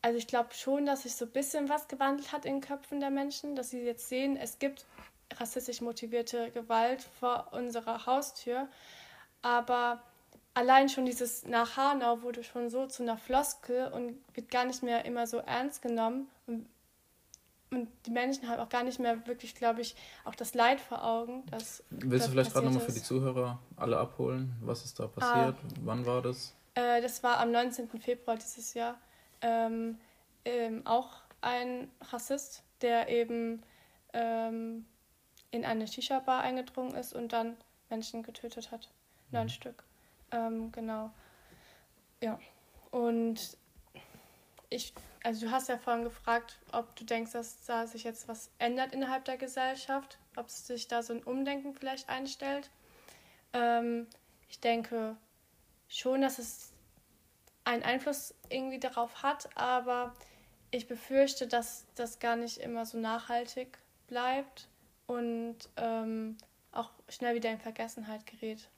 also ich glaube schon, dass sich so ein bisschen was gewandelt hat in den Köpfen der Menschen, dass sie jetzt sehen, es gibt rassistisch motivierte Gewalt vor unserer Haustür. Aber allein schon dieses nach Hanau wurde schon so zu einer Floskel und wird gar nicht mehr immer so ernst genommen. Und und die Menschen haben auch gar nicht mehr wirklich, glaube ich, auch das Leid vor Augen. Dass Willst du vielleicht gerade nochmal für die. Zuhörer alle abholen? Was ist da passiert? Wann war das? Äh, das war am 19. Februar dieses Jahr. Ähm, ähm, auch ein Rassist, der eben ähm, in eine Shisha-Bar eingedrungen ist und dann Menschen getötet hat. Neun Mhm. Stück. Ähm, genau. Ja. Und ich, also du hast ja vorhin gefragt, ob du denkst, dass da sich jetzt was ändert innerhalb der Gesellschaft, ob sich da so ein Umdenken vielleicht einstellt. Ähm, ich denke schon, dass es einen Einfluss irgendwie darauf hat, aber ich befürchte, dass das gar nicht immer so nachhaltig bleibt und ähm, auch schnell wieder in Vergessenheit gerät.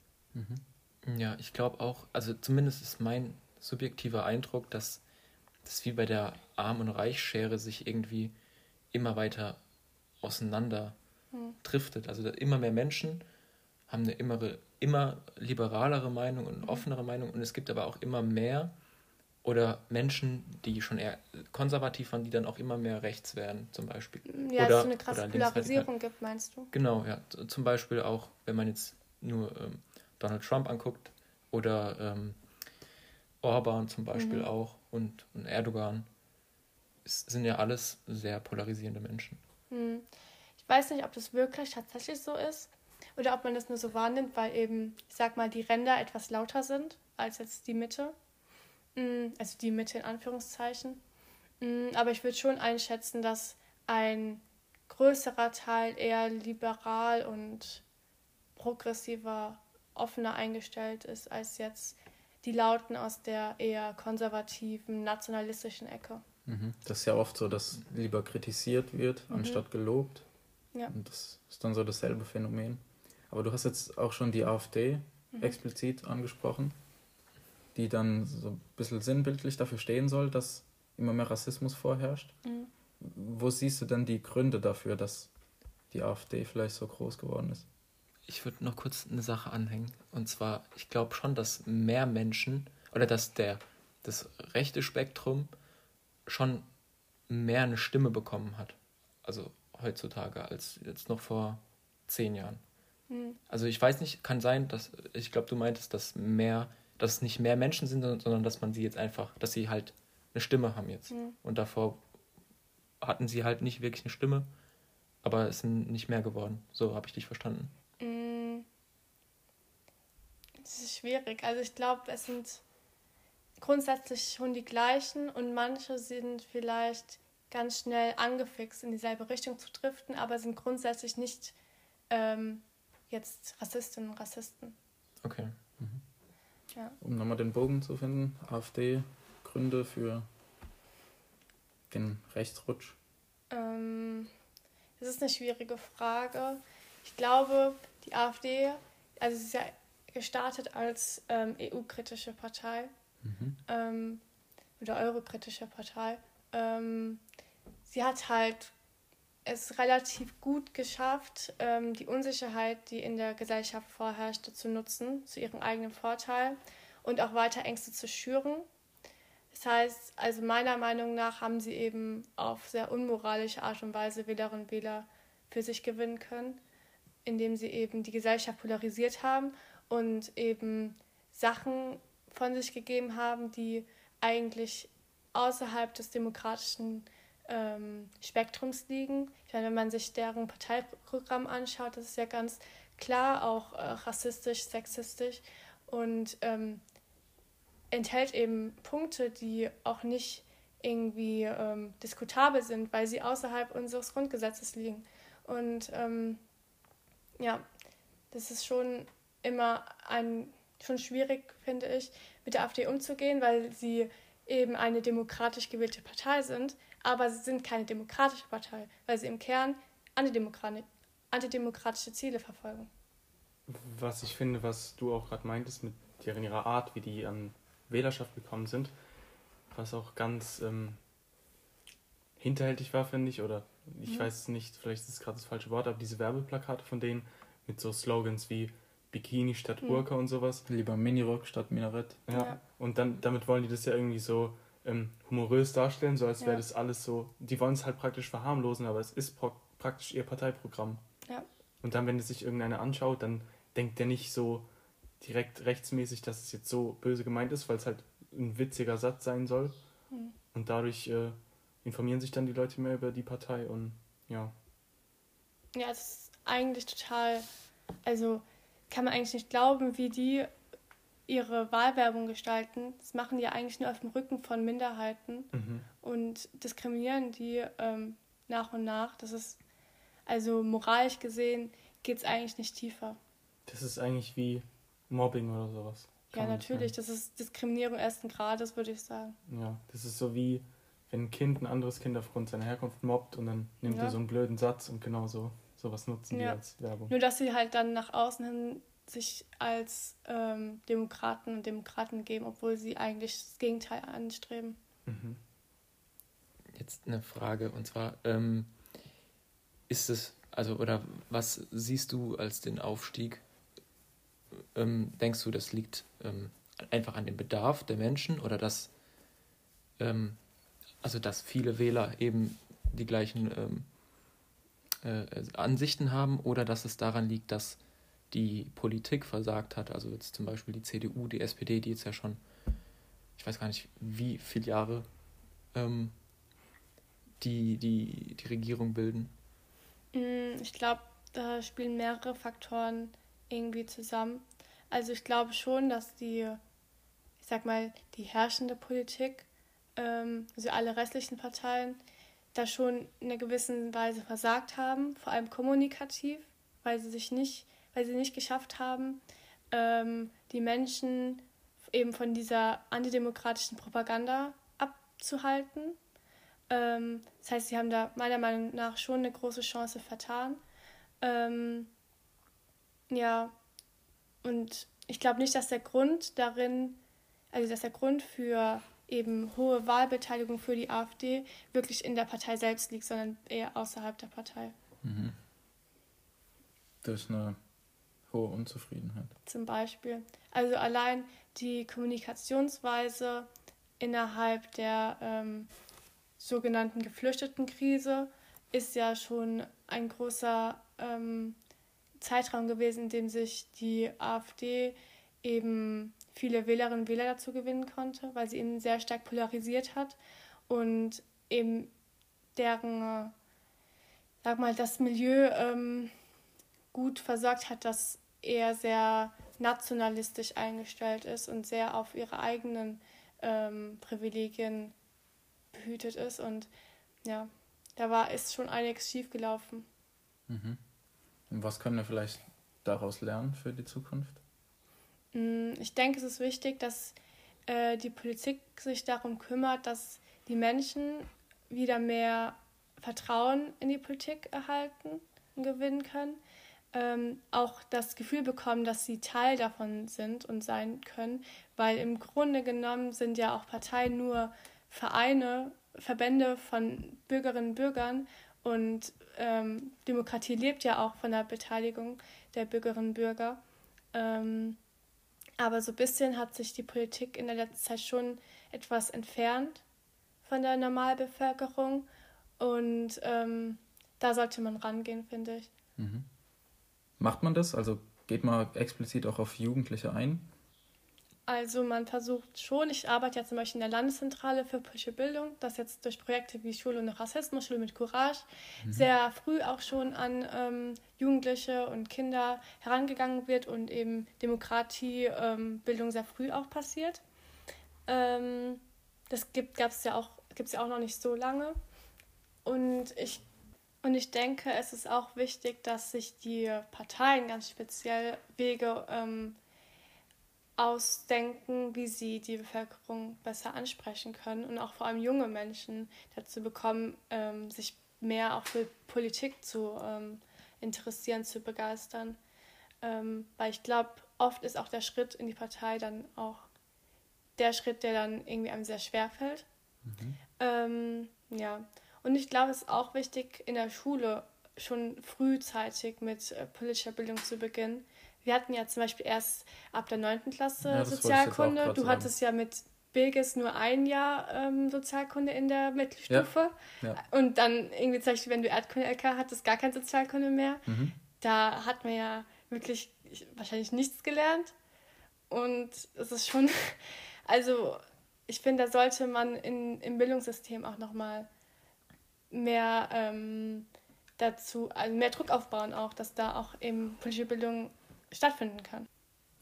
Ja, ich glaube auch, also zumindest ist mein subjektiver Eindruck, dass das wie bei der Arm- und Reichschere sich irgendwie immer weiter auseinander Hm. driftet. Also immer mehr Menschen haben eine immer, immer liberalere Meinung und offenere Meinung und es gibt aber auch immer mehr oder Menschen, die schon eher konservativ waren, die dann auch immer mehr rechts werden, zum Beispiel. Ja, Oder- es so eine krasse. Polarisierung gibt, meinst du? Genau, ja. Zum Beispiel auch, wenn man jetzt nur ähm, Donald Trump anguckt oder ähm, Orban zum Beispiel Mhm. auch und, und Erdogan. Es sind ja alles sehr polarisierende Menschen. Hm. Ich weiß nicht, ob das wirklich tatsächlich so ist oder ob man das nur so wahrnimmt, weil eben, ich sag mal, die Ränder etwas lauter sind als jetzt die Mitte. Hm, Also die Mitte in Anführungszeichen. Hm, Aber ich würde schon einschätzen, dass ein größerer Teil eher liberal und progressiver, offener eingestellt ist als jetzt die Lauten aus der eher konservativen, nationalistischen Ecke. Mhm. Das ist ja oft so, dass lieber kritisiert wird, Mhm. anstatt gelobt. Ja. Und das ist dann so dasselbe Phänomen. Aber du hast jetzt auch schon die AfD Mhm. explizit angesprochen, die dann so ein bisschen sinnbildlich dafür stehen soll, dass immer mehr Rassismus vorherrscht. Mhm. Wo siehst du denn die Gründe dafür, dass die AfD vielleicht so groß geworden ist? Ich würde noch kurz eine Sache anhängen. Und zwar, ich glaube schon, dass mehr Menschen oder dass der, das rechte Spektrum schon mehr eine Stimme bekommen hat. Also heutzutage als jetzt noch vor zehn Jahren. Hm. Also ich weiß nicht, kann sein, dass ich glaube, du meintest, dass mehr, dass es nicht mehr Menschen sind, sondern dass man sie jetzt einfach, dass sie halt eine Stimme haben jetzt. Hm. Und davor hatten sie halt nicht wirklich eine Stimme, aber es sind nicht mehr geworden. So habe ich dich verstanden. Mm. Das ist schwierig. Also ich glaube, es sind grundsätzlich schon die gleichen und manche sind vielleicht ganz schnell angefixt, in dieselbe Richtung zu driften, aber sind grundsätzlich nicht ähm, jetzt Rassistinnen und Rassisten. Okay. Ja. Um nochmal den Bogen zu finden, AfD, Gründe für den Rechtsrutsch. Ähm, das ist eine schwierige Frage. Ich glaube, die AfD, also sie ist ja gestartet als ähm, EU-kritische Partei. Mhm. Ähm, oder eurokritische Partei. Ähm, sie hat halt es relativ gut geschafft, ähm, die Unsicherheit, die in der Gesellschaft vorherrschte, zu nutzen, zu ihrem eigenen Vorteil und auch weiter Ängste zu schüren. Das heißt, also meiner Meinung nach haben sie eben auf sehr unmoralische Art und Weise Wählerinnen und Wähler für sich gewinnen können, indem sie eben die Gesellschaft polarisiert haben und eben Sachen von sich gegeben haben, die eigentlich außerhalb des demokratischen ähm, Spektrums liegen. Ich meine, wenn man sich deren Parteiprogramm anschaut, das ist ja ganz klar auch äh, rassistisch, sexistisch und ähm, enthält eben Punkte, die auch nicht irgendwie ähm, diskutabel sind, weil sie außerhalb unseres Grundgesetzes liegen. Und ähm, ja, das ist schon immer ein, schon schwierig, finde ich, mit der AfD umzugehen, weil sie eben eine demokratisch gewählte Partei sind, aber sie sind keine demokratische Partei, weil sie im Kern antidemokratische Ziele verfolgen. Was ich finde, was du auch gerade meintest, mit deren ihrer Art, wie die an Wählerschaft gekommen sind, was auch ganz ähm, hinterhältig war, finde ich, oder ich mhm. weiß nicht, vielleicht ist es gerade das falsche Wort, aber diese Werbeplakate von denen mit so Slogans wie Bikini statt mhm. Burka mhm. und sowas. Lieber Minirock statt Minarett. Ja. ja. Und dann damit wollen die das ja irgendwie so ähm, humorös darstellen, so als wäre das alles so. Die wollen es halt praktisch verharmlosen, aber es ist praktisch ihr Parteiprogramm. Ja. Und dann, wenn es sich irgendeiner anschaut, dann denkt der nicht so direkt rechtsmäßig, dass es jetzt so böse gemeint ist, weil es halt ein witziger Satz sein soll. Mhm. Und dadurch äh, informieren sich dann die Leute mehr über die Partei und ja. Ja, es ist eigentlich total, also kann man eigentlich nicht glauben, wie die ihre Wahlwerbung gestalten. Das machen die eigentlich nur auf dem Rücken von Minderheiten mhm. und diskriminieren die ähm, nach und nach. Das ist, also moralisch gesehen, geht es eigentlich nicht tiefer. Das ist eigentlich wie Mobbing oder sowas. Ja, natürlich. Das ist Diskriminierung ersten Grades, würde ich sagen. Ja, das ist so wie, wenn ein Kind ein anderes Kind aufgrund seiner Herkunft mobbt und dann nimmt ja. er so einen blöden Satz und genau so sowas nutzen ja. die als Werbung. Nur, dass sie halt dann nach außen hin sich als ähm, Demokraten und Demokraten geben, obwohl sie eigentlich das Gegenteil anstreben. Mhm. Jetzt eine Frage und zwar ähm, ist es also oder was siehst du als den Aufstieg ähm, denkst du, das liegt ähm, einfach an dem Bedarf der Menschen oder dass, ähm, also dass viele Wähler eben die gleichen ähm, äh, Ansichten haben oder dass es daran liegt, dass die Politik versagt hat, also jetzt zum Beispiel die CDU, die SPD, die jetzt ja schon, ich weiß gar nicht, wie viele Jahre ähm, die, die die Regierung bilden? Mm, ich glaube, da spielen mehrere Faktoren irgendwie zusammen. Also ich glaube schon, dass die, ich sag mal, die herrschende Politik, ähm, also alle restlichen Parteien, da schon in einer gewissen Weise versagt haben, vor allem kommunikativ, weil sie sich nicht, weil sie nicht geschafft haben, ähm, die Menschen eben von dieser antidemokratischen Propaganda abzuhalten. Ähm, das heißt, sie haben da meiner Meinung nach schon eine große Chance vertan. Ähm, ja, und ich glaube nicht, dass der Grund darin, also dass der Grund für eben hohe Wahlbeteiligung für die AfD wirklich in der Partei selbst liegt, sondern eher außerhalb der Partei. Mhm. Das ist eine hohe Unzufriedenheit. Zum Beispiel. Also allein die Kommunikationsweise innerhalb der ähm, sogenannten Geflüchtetenkrise ist ja schon ein großer ähm, Zeitraum gewesen, in dem sich die AfD eben viele Wählerinnen und Wähler dazu gewinnen konnte, weil sie eben sehr stark polarisiert hat und eben deren, äh, sag mal, das Milieu ähm, gut versorgt hat, das eher sehr nationalistisch eingestellt ist und sehr auf ihre eigenen ähm, Privilegien behütet ist. Und ja, da war ist schon einiges schiefgelaufen. Mhm. Was können wir vielleicht daraus lernen für die Zukunft? Mm, ich denke, es ist wichtig, dass äh, die Politik sich darum kümmert, dass die Menschen wieder mehr Vertrauen in die Politik erhalten und gewinnen können. Ähm, auch das Gefühl bekommen, dass sie Teil davon sind und sein können, weil im Grunde genommen sind ja auch Parteien nur Vereine, Verbände von Bürgerinnen und Bürgern und ähm, Demokratie lebt ja auch von der Beteiligung der Bürgerinnen und Bürger. Ähm, aber so ein bisschen hat sich die Politik in der letzten Zeit schon etwas entfernt von der Normalbevölkerung. Und ähm, da sollte man rangehen, finde ich. Mhm. Macht man das? Also geht man explizit auch auf Jugendliche ein? Also man versucht schon, ich arbeite ja zum Beispiel in der Landeszentrale für politische Bildung, das jetzt durch Projekte wie Schule ohne Rassismus, Schule mit Courage, mhm. sehr früh auch schon an ähm, Jugendliche und Kinder herangegangen wird und eben Demokratiebildung ähm, sehr früh auch passiert. Ähm, das gibt es ja, auch, ja auch noch nicht so lange. Und ich, und ich denke, es ist auch wichtig, dass sich die Parteien ganz speziell Wege ähm, ausdenken, wie sie die Bevölkerung besser ansprechen können und auch vor allem junge Menschen dazu bekommen, ähm, sich mehr auch für Politik zu ähm, interessieren, zu begeistern. Ähm, weil ich glaube, oft ist auch der Schritt in die Partei dann auch der Schritt, der dann irgendwie einem sehr schwer fällt. Mhm. Ähm, ja, und ich glaube, es ist auch wichtig, in der Schule schon frühzeitig mit äh, politischer Bildung zu beginnen, wir hatten ja zum Beispiel erst ab der 9. Klasse ja, Sozialkunde. Du hattest ja mit Bilges nur ein Jahr ähm, Sozialkunde in der Mittelstufe. Ja, ja. Und dann irgendwie zum Beispiel, wenn du Erdkunde-LK hattest, gar kein Sozialkunde mehr. Mhm. Da hat man ja wirklich wahrscheinlich nichts gelernt. Und es ist schon, <laughs> also ich finde, da sollte man in, im Bildungssystem auch nochmal mehr ähm, dazu, also mehr Druck aufbauen auch, dass da auch eben politische Bildung stattfinden kann.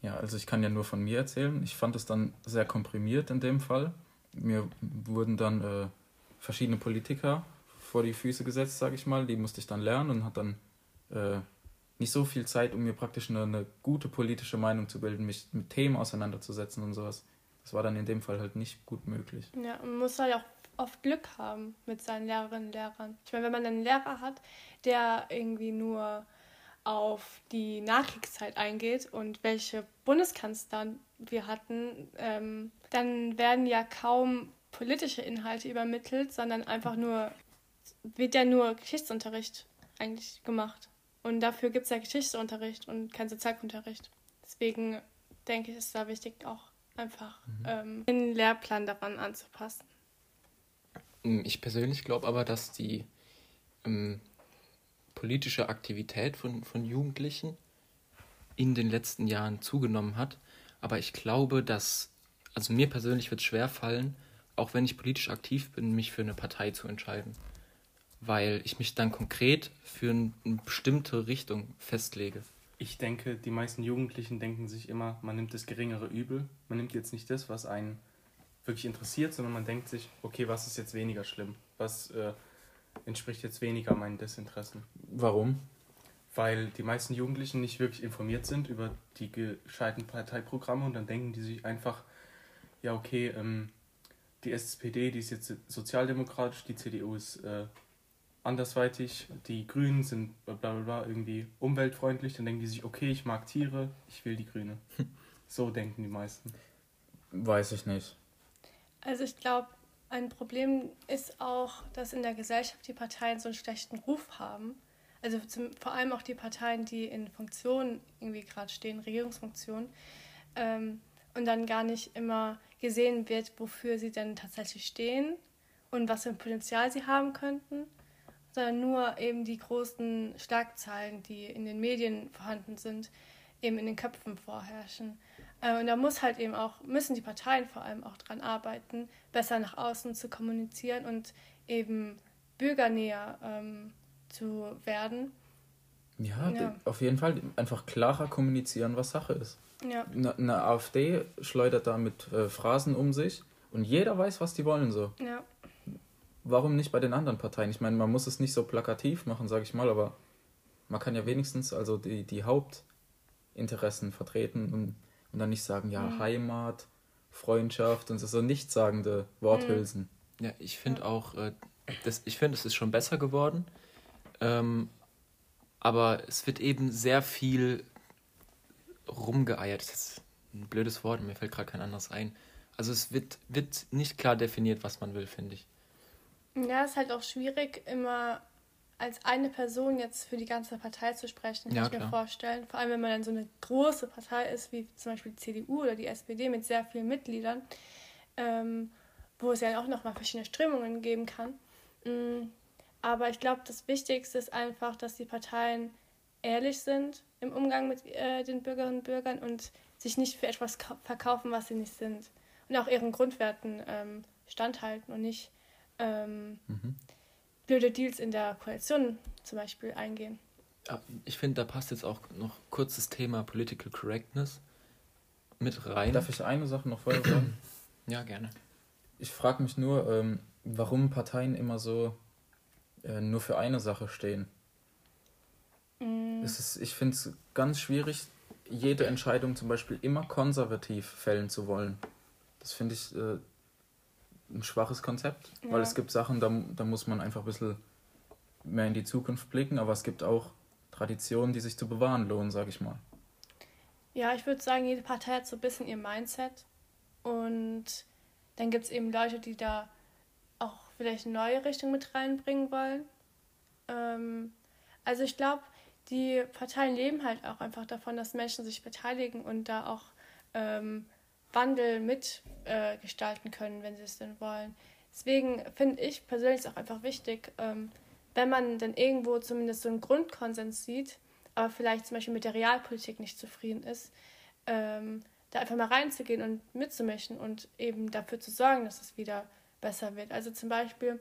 Ja, also ich kann ja nur von mir erzählen. Ich fand es dann sehr komprimiert in dem Fall. Mir wurden dann äh, verschiedene Politiker vor die Füße gesetzt, sage ich mal. Die musste ich dann lernen und hat dann äh, nicht so viel Zeit, um mir praktisch eine, eine, gute politische Meinung zu bilden, mich mit Themen auseinanderzusetzen und sowas. Das war dann in dem Fall halt nicht gut möglich. Ja, man muss halt auch oft Glück haben mit seinen Lehrerinnen und Lehrern. Ich meine, wenn man einen Lehrer hat, der irgendwie nur auf die Nachkriegszeit eingeht und welche Bundeskanzler wir hatten, ähm, dann werden ja kaum politische Inhalte übermittelt, sondern einfach nur, wird ja nur Geschichtsunterricht eigentlich gemacht. Und dafür gibt es ja Geschichtsunterricht und kein Sozialunterricht. Deswegen denke ich, ist es da wichtig, auch einfach mhm. ähm, den Lehrplan daran anzupassen. Ich persönlich glaube aber, dass die ähm, politische Aktivität von, von Jugendlichen in den letzten Jahren zugenommen hat. Aber ich glaube, dass, also mir persönlich wird es schwer fallen, auch wenn ich politisch aktiv bin, mich für eine Partei zu entscheiden. Weil ich mich dann konkret für eine bestimmte Richtung festlege. Ich denke, die meisten Jugendlichen denken sich immer, man nimmt das geringere Übel. Man nimmt jetzt nicht das, was einen wirklich interessiert, sondern man denkt sich, okay, was ist jetzt weniger schlimm? Was äh, entspricht jetzt weniger meinen Desinteressen. Warum? Weil die meisten Jugendlichen nicht wirklich informiert sind über die gescheiten Parteiprogramme und dann denken die sich einfach, ja, okay, ähm, die SPD, die ist jetzt sozialdemokratisch, die CDU ist äh, andersweitig, die Grünen sind bla bla bla irgendwie umweltfreundlich, dann denken die sich, okay, ich mag Tiere, ich will die Grüne. <laughs> so denken die meisten. Weiß ich nicht. Also ich glaube, ein Problem ist auch, dass in der Gesellschaft die Parteien so einen schlechten Ruf haben. Also zum, vor allem auch die Parteien, die in Funktionen irgendwie gerade stehen, Regierungsfunktionen, ähm, und dann gar nicht immer gesehen wird, wofür sie denn tatsächlich stehen und was für ein Potenzial sie haben könnten, sondern nur eben die großen Schlagzeilen, die in den Medien vorhanden sind, eben in den Köpfen vorherrschen. Äh, und da muss halt eben auch, müssen die Parteien vor allem auch dran arbeiten, besser nach außen zu kommunizieren und eben bürgernäher ähm, zu werden. Ja, ja, auf jeden Fall einfach klarer kommunizieren, was Sache ist. Ja. Eine, AfD schleudert da mit äh, Phrasen um sich und jeder weiß, was die wollen so. Ja. Warum nicht bei den anderen Parteien? Ich meine, man muss es nicht so plakativ machen, sage ich mal, aber man kann ja wenigstens also die, die Hauptinteressen vertreten und und dann nicht sagen, ja, mhm. Heimat, Freundschaft und so nichtssagende Worthülsen. Mhm. Ja, ich finde auch, äh, das, ich finde, es ist schon besser geworden. Ähm, aber es wird eben sehr viel rumgeeiert. Das ist ein blödes Wort, mir fällt gerade kein anderes ein. also es wird, wird nicht klar definiert, was man will, finde ich. Ja, es ist halt auch schwierig, immer als eine Person jetzt für die ganze Partei zu sprechen, kann Ja, ich mir klar. vorstellen. Vor allem, wenn man dann so eine große Partei ist, wie zum Beispiel die CDU oder die SPD mit sehr vielen Mitgliedern, ähm, wo es ja auch nochmal verschiedene Strömungen geben kann. Mm, Aber ich glaube, das Wichtigste ist einfach, dass die Parteien ehrlich sind im Umgang mit äh, den Bürgerinnen und Bürgern und sich nicht für etwas kau- verkaufen, was sie nicht sind. Und auch ihren Grundwerten ähm, standhalten und nicht ähm, Mhm. Blöde Deals in der Koalition zum Beispiel eingehen. Ja, Ich finde, da passt jetzt auch noch kurz das Thema Political Correctness mit rein. Darf ich eine Sache noch vorher sagen? <clears throat> Ja, gerne. Ich frage mich nur, ähm, warum Parteien immer so äh, nur für eine Sache stehen. Mm, Es ist, ich finde es ganz schwierig, jede Entscheidung zum Beispiel immer konservativ fällen zu wollen. Das finde ich äh, ein schwaches Konzept, weil Ja. es gibt Sachen, da, da muss man einfach ein bisschen mehr in die Zukunft blicken, aber es gibt auch Traditionen, die sich zu bewahren lohnen, sage ich mal. Ja, ich würde sagen, jede Partei hat so ein bisschen ihr Mindset. Und dann gibt es eben Leute, die da auch vielleicht eine neue Richtung mit reinbringen wollen. Ähm, also ich glaube, die Parteien leben halt auch einfach davon, dass Menschen sich beteiligen und da auch ähm, Wandel mitgestalten äh, können, wenn sie es denn wollen. Deswegen finde ich persönlich auch einfach wichtig, ähm, wenn man dann irgendwo zumindest so einen Grundkonsens sieht, aber vielleicht zum Beispiel mit der Realpolitik nicht zufrieden ist, ähm, da einfach mal reinzugehen und mitzumischen und eben dafür zu sorgen, dass es wieder besser wird. Also zum Beispiel,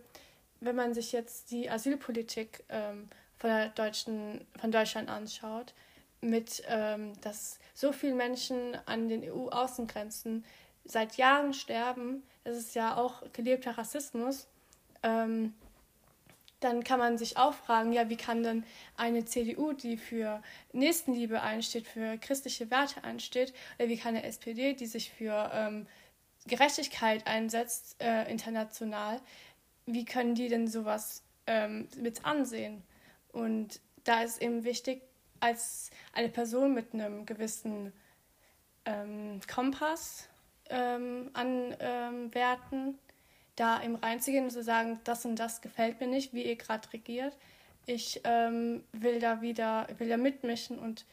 wenn man sich jetzt die Asylpolitik ähm, von, der deutschen, von Deutschland anschaut, mit, ähm, dass so viele Menschen an den EU-Außengrenzen seit Jahren sterben, das ist ja auch gelebter Rassismus. Ähm, dann kann man sich auch fragen, ja, wie kann denn eine CDU, die für Nächstenliebe einsteht, für christliche Werte einsteht, oder wie kann eine SPD, die sich für ähm, Gerechtigkeit einsetzt, äh, international, wie können die denn sowas ähm, mit ansehen? Und da ist eben wichtig, als eine Person mit einem gewissen ähm, Kompass ähm, an ähm, Werten, da eben reinzugehen und zu sagen, das und das gefällt mir nicht, wie ihr gerade regiert. Ich ähm, will da wieder, will da mitmischen und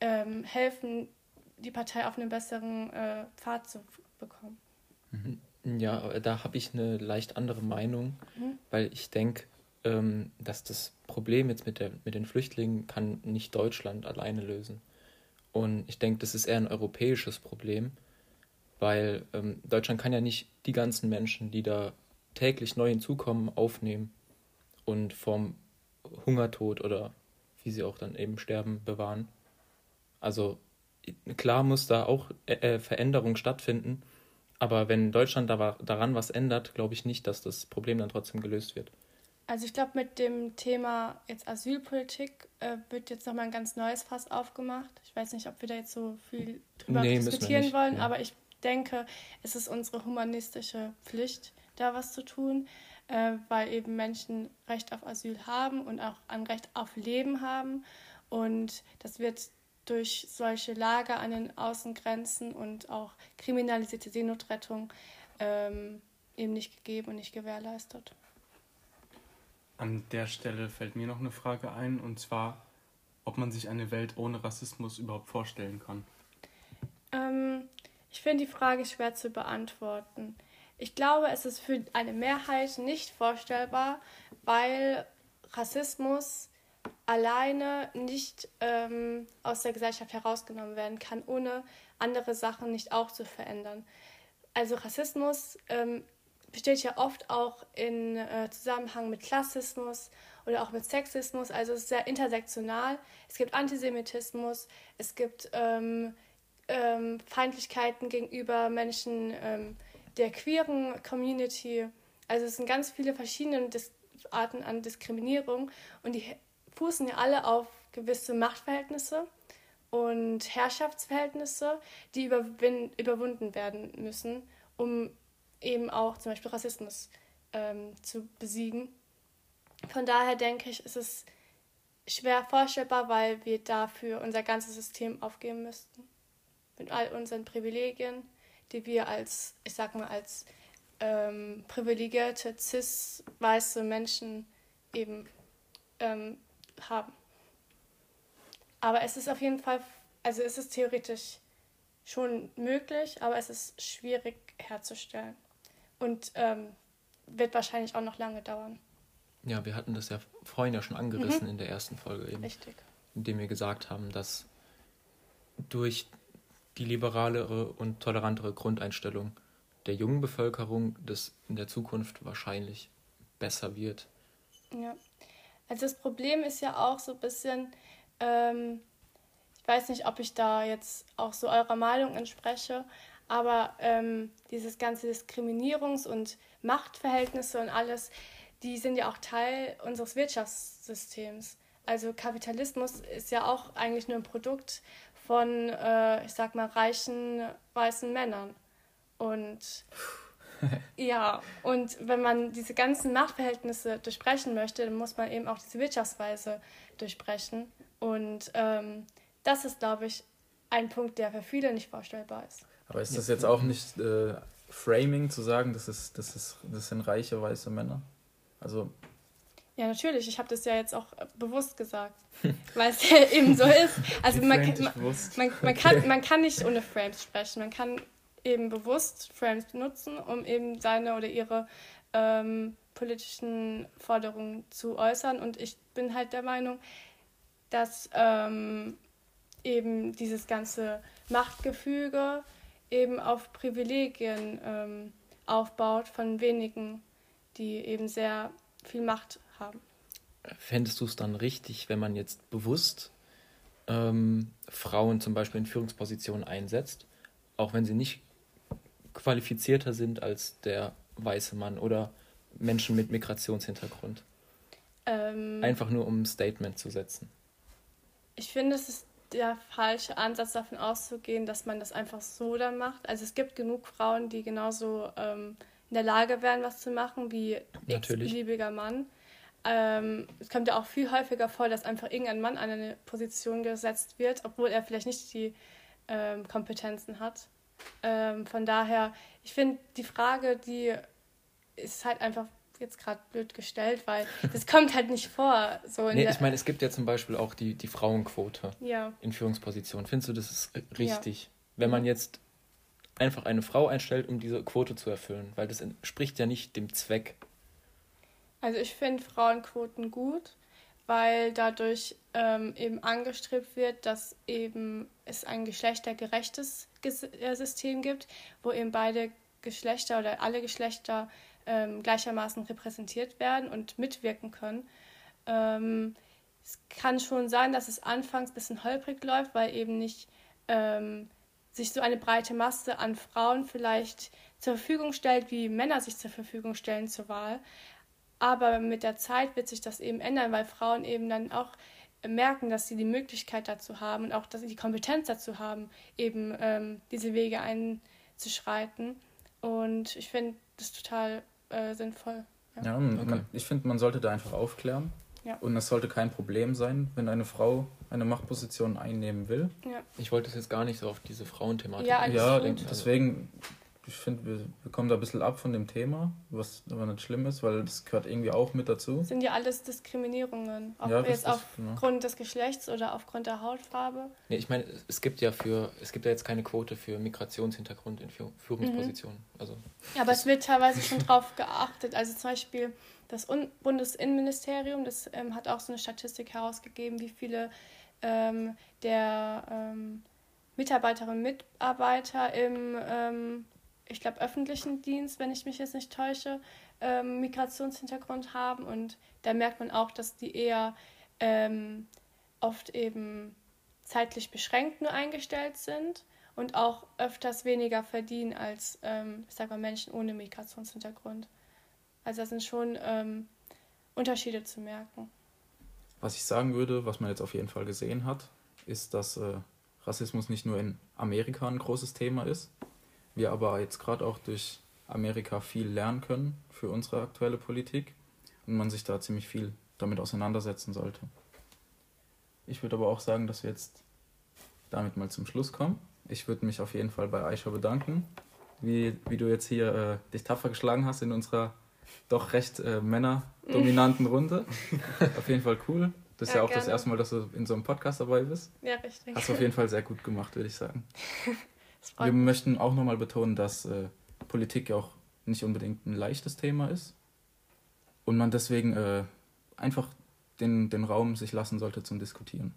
ähm, helfen, die Partei auf einen besseren äh, Pfad zu bekommen. Ja, aber da habe ich eine leicht andere Meinung, Mhm. weil ich denke, ähm, dass das Problem jetzt mit, der, mit den Flüchtlingen kann nicht Deutschland alleine lösen. Und ich denke, das ist eher ein europäisches Problem, weil ähm, Deutschland kann ja nicht die ganzen Menschen, die da täglich neu hinzukommen, aufnehmen und vom Hungertod oder wie sie auch dann eben sterben, bewahren. Also klar muss da auch äh, äh, Veränderung stattfinden, aber wenn Deutschland da, daran was ändert, glaube ich nicht, dass das Problem dann trotzdem gelöst wird. Also ich glaube, mit dem Thema jetzt Asylpolitik äh, wird jetzt nochmal ein ganz neues Fass aufgemacht. Ich weiß nicht, ob wir da jetzt so viel drüber Nee, diskutieren wollen, nee. aber ich denke, es ist unsere humanistische Pflicht, da was zu tun, äh, weil eben Menschen Recht auf Asyl haben und auch ein Recht auf Leben haben. Und das wird durch solche Lager an den Außengrenzen und auch kriminalisierte Seenotrettung ähm, eben nicht gegeben und nicht gewährleistet. An der Stelle fällt mir noch eine Frage ein, und zwar, ob man sich eine Welt ohne Rassismus überhaupt vorstellen kann. Ähm, ich finde die Frage schwer zu beantworten. Ich glaube, es ist für eine Mehrheit nicht vorstellbar, weil Rassismus alleine nicht ähm, aus der Gesellschaft herausgenommen werden kann, ohne andere Sachen nicht auch zu verändern. Also Rassismus ähm, besteht ja oft auch in äh, Zusammenhang mit Klassismus oder auch mit Sexismus, also es ist sehr intersektional. Es gibt Antisemitismus, es gibt ähm, ähm, Feindlichkeiten gegenüber Menschen ähm, der queeren Community. Also es sind ganz viele verschiedene Dis Arten an Diskriminierung und die fußen ja alle auf gewisse Machtverhältnisse und Herrschaftsverhältnisse, die überwunden werden müssen, um eben auch zum Beispiel Rassismus ähm, zu besiegen. Von daher denke ich, ist es schwer vorstellbar, weil wir dafür unser ganzes System aufgeben müssten. Mit all unseren Privilegien, die wir als, ich sag mal, als ähm, privilegierte, cis-weiße Menschen eben ähm, haben. Aber es ist auf jeden Fall, also es ist theoretisch schon möglich, aber es ist schwierig herzustellen. Und ähm, wird wahrscheinlich auch noch lange dauern. Ja, wir hatten das ja vorhin ja schon angerissen Mhm. in der ersten Folge eben. Richtig. indem wir gesagt haben, dass durch die liberalere und tolerantere Grundeinstellung der jungen Bevölkerung das in der Zukunft wahrscheinlich besser wird. Ja. Also das Problem ist ja auch so ein bisschen, ähm, ich weiß nicht, ob ich da jetzt auch so eurer Meinung entspreche, aber ähm, dieses ganze Diskriminierungs- und Machtverhältnisse und alles, die sind ja auch Teil unseres Wirtschaftssystems. Also Kapitalismus ist ja auch eigentlich nur ein Produkt von, äh, ich sag mal, reichen weißen Männern. Und <laughs> ja, und wenn man diese ganzen Machtverhältnisse durchbrechen möchte, dann muss man eben auch diese Wirtschaftsweise durchbrechen. Und ähm, das ist, glaube ich, ein Punkt, der für viele nicht vorstellbar ist. Aber ist das jetzt auch nicht äh, Framing zu sagen, das, ist, das, ist, das sind reiche weiße Männer? Also, Ja, natürlich. Ich habe das ja jetzt auch äh, bewusst gesagt, <laughs> weil es ja eben so ist. Also man, man, man, man, kann, man kann nicht ohne Frames sprechen. Man kann eben bewusst Frames benutzen, um eben seine oder ihre ähm, politischen Forderungen zu äußern. Und ich bin halt der Meinung, dass ähm, eben dieses ganze Machtgefüge eben auf Privilegien ähm, aufbaut von wenigen, die eben sehr viel Macht haben. Fändest du es dann richtig, wenn man jetzt bewusst ähm, Frauen zum Beispiel in Führungspositionen einsetzt, auch wenn sie nicht qualifizierter sind als der weiße Mann oder Menschen mit Migrationshintergrund? Ähm, Einfach nur um ein Statement zu setzen. Ich finde, es ist der falsche Ansatz, davon auszugehen, dass man das einfach so dann macht. Also es gibt genug Frauen, die genauso ähm, in der Lage wären, was zu machen, wie x-beliebiger Mann. Ähm, es kommt ja auch viel häufiger vor, dass einfach irgendein Mann an eine Position gesetzt wird, obwohl er vielleicht nicht die ähm, Kompetenzen hat. Ähm, von daher, ich finde, die Frage, die ist halt einfach jetzt gerade blöd gestellt, weil das kommt halt nicht vor. So Nee, ich meine, es gibt ja zum Beispiel auch die, die Frauenquote ja. in Führungspositionen. Findest du, das ist ri- richtig, wenn man jetzt einfach eine Frau einstellt, um diese Quote zu erfüllen? Weil das entspricht ja nicht dem Zweck. Also ich finde Frauenquoten gut, weil dadurch ähm, eben angestrebt wird, dass eben es ein geschlechtergerechtes Ges äh, System gibt, wo eben beide Geschlechter oder alle Geschlechter ähm, gleichermaßen repräsentiert werden und mitwirken können. Ähm, es kann schon sein, dass es anfangs ein bisschen holprig läuft, weil eben nicht ähm, sich so eine breite Masse an Frauen vielleicht zur Verfügung stellt, wie Männer sich zur Verfügung stellen zur Wahl. Aber mit der Zeit wird sich das eben ändern, weil Frauen eben dann auch merken, dass sie die Möglichkeit dazu haben und auch dass sie die Kompetenz dazu haben, eben ähm, diese Wege einzuschreiten. Und ich finde das total äh, sinnvoll. ja, man, Okay. man, ich finde, man sollte da einfach aufklären. Ja. Und es sollte kein Problem sein, wenn eine Frau eine Machtposition einnehmen will. Ja, Ich wollte es jetzt gar nicht so auf diese Frauenthematik. Ja, ja, deswegen, ich finde, wir, wir kommen da ein bisschen ab von dem Thema, was aber nicht schlimm ist, weil das gehört irgendwie auch mit dazu. das sind ja alles Diskriminierungen, ob Ja, jetzt richtig, genau. aufgrund des Geschlechts oder aufgrund der Hautfarbe. Nee, ich meine, es gibt ja für, es gibt ja jetzt keine Quote für Migrationshintergrund in Führ- Führungspositionen. Also Aber es wird teilweise schon drauf geachtet. Also zum Beispiel das Un Bundesinnenministerium, das ähm, hat auch so eine Statistik herausgegeben, wie viele ähm, der ähm, Mitarbeiterinnen und Mitarbeiter im, ähm, ich glaube, öffentlichen Dienst, wenn ich mich jetzt nicht täusche, ähm, Migrationshintergrund haben. Und da merkt man auch, dass die eher ähm, oft eben zeitlich beschränkt nur eingestellt sind und auch öfters weniger verdienen als, ähm, ich sag mal, Menschen ohne Migrationshintergrund. Also da sind schon ähm, Unterschiede zu merken. Was ich sagen würde, was man jetzt auf jeden Fall gesehen hat, ist, dass äh, Rassismus nicht nur in Amerika ein großes Thema ist, wir aber jetzt gerade auch durch Amerika viel lernen können für unsere aktuelle Politik und man sich da ziemlich viel damit auseinandersetzen sollte. Ich würde aber auch sagen, dass wir jetzt damit mal zum Schluss kommen. Ich würde mich auf jeden Fall bei Aisha bedanken wie, wie du jetzt hier äh, dich tapfer geschlagen hast in unserer doch recht äh, männerdominanten <laughs> Runde. auf jeden Fall cool. Das ist ja, ja auch gerne. das erste Mal, dass du in so einem Podcast dabei bist. Ja, richtig. Hast du auf jeden Fall sehr gut gemacht, würde ich sagen. <laughs> Wir möchten auch nochmal betonen, dass äh, Politik ja auch nicht unbedingt ein leichtes Thema ist und man deswegen äh, einfach den, den Raum sich lassen sollte zum Diskutieren.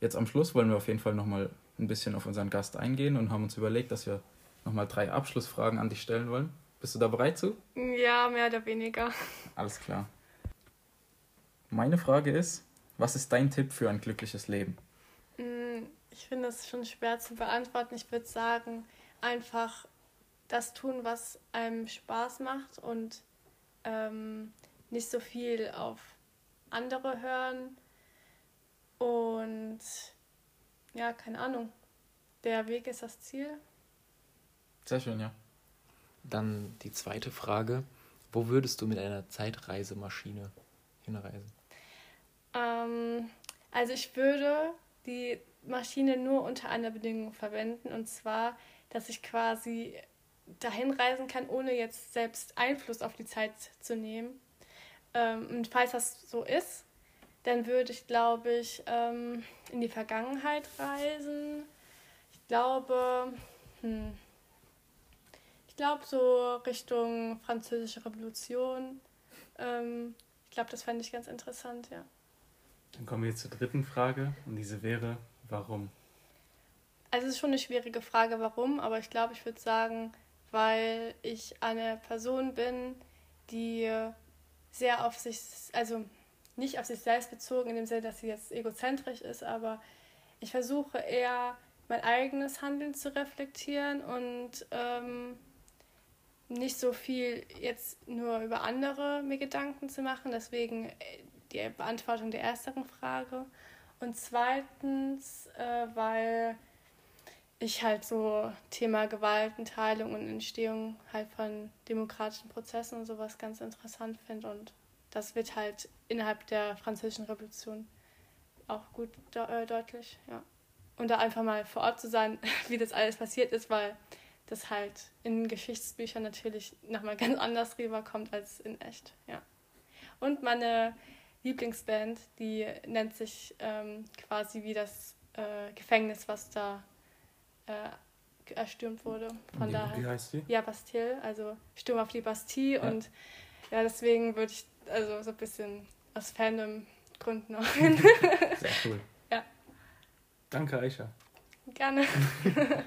Jetzt am Schluss wollen wir auf jeden Fall nochmal ein bisschen auf unseren Gast eingehen und haben uns überlegt, dass wir nochmal drei Abschlussfragen an dich stellen wollen. Bist du da bereit zu? Ja, mehr oder weniger. Alles klar. Meine Frage ist, was ist dein Tipp für ein glückliches Leben? Ich finde es schon schwer zu beantworten. Ich würde sagen, einfach das tun, was einem Spaß macht und ähm, nicht so viel auf andere hören. Und ja, keine Ahnung. Der Weg ist das Ziel. Sehr schön, ja. Dann die zweite Frage. Wo würdest du mit einer Zeitreisemaschine hinreisen? Ähm, also ich würde die Maschine nur unter einer Bedingung verwenden und zwar, dass ich quasi dahin reisen kann, ohne jetzt selbst Einfluss auf die Zeit zu nehmen. Ähm, und falls das so ist, dann würde ich, glaube ich, ähm, in die Vergangenheit reisen. Ich glaube, hm, ich glaube so Richtung Französische Revolution. Ähm, ich glaube, das fände ich ganz interessant, ja. Dann kommen wir jetzt zur dritten Frage und diese wäre, warum? Also es ist schon eine schwierige Frage, warum, aber ich glaube, ich würde sagen, weil ich eine Person bin, die sehr auf sich, also nicht auf sich selbst bezogen, in dem Sinne, dass sie jetzt egozentrisch ist, aber ich versuche eher mein eigenes Handeln zu reflektieren und ähm, nicht so viel jetzt nur über andere mir Gedanken zu machen. Deswegen äh, die Beantwortung der ersten Frage. Und zweitens, äh, weil ich halt so Thema Gewaltenteilung und Entstehung halt von demokratischen Prozessen und sowas ganz interessant finde. Und das wird halt innerhalb der Französischen Revolution auch gut de äh, deutlich, ja. Und da einfach mal vor Ort zu sein, <laughs> wie das alles passiert ist, weil das halt in Geschichtsbüchern natürlich nochmal ganz anders rüberkommt als in echt, ja. Und meine Lieblingsband, die nennt sich ähm, quasi wie das äh, Gefängnis, was da äh, erstürmt wurde. Von wie, daher. Wie heißt die? Ja, Bastille, also Sturm auf die Bastille ja. und ja, deswegen würde ich also so ein bisschen aus Fandom-Gründen auch hin. <laughs> Sehr cool. Ja. Danke, Aisha. Gerne. <laughs>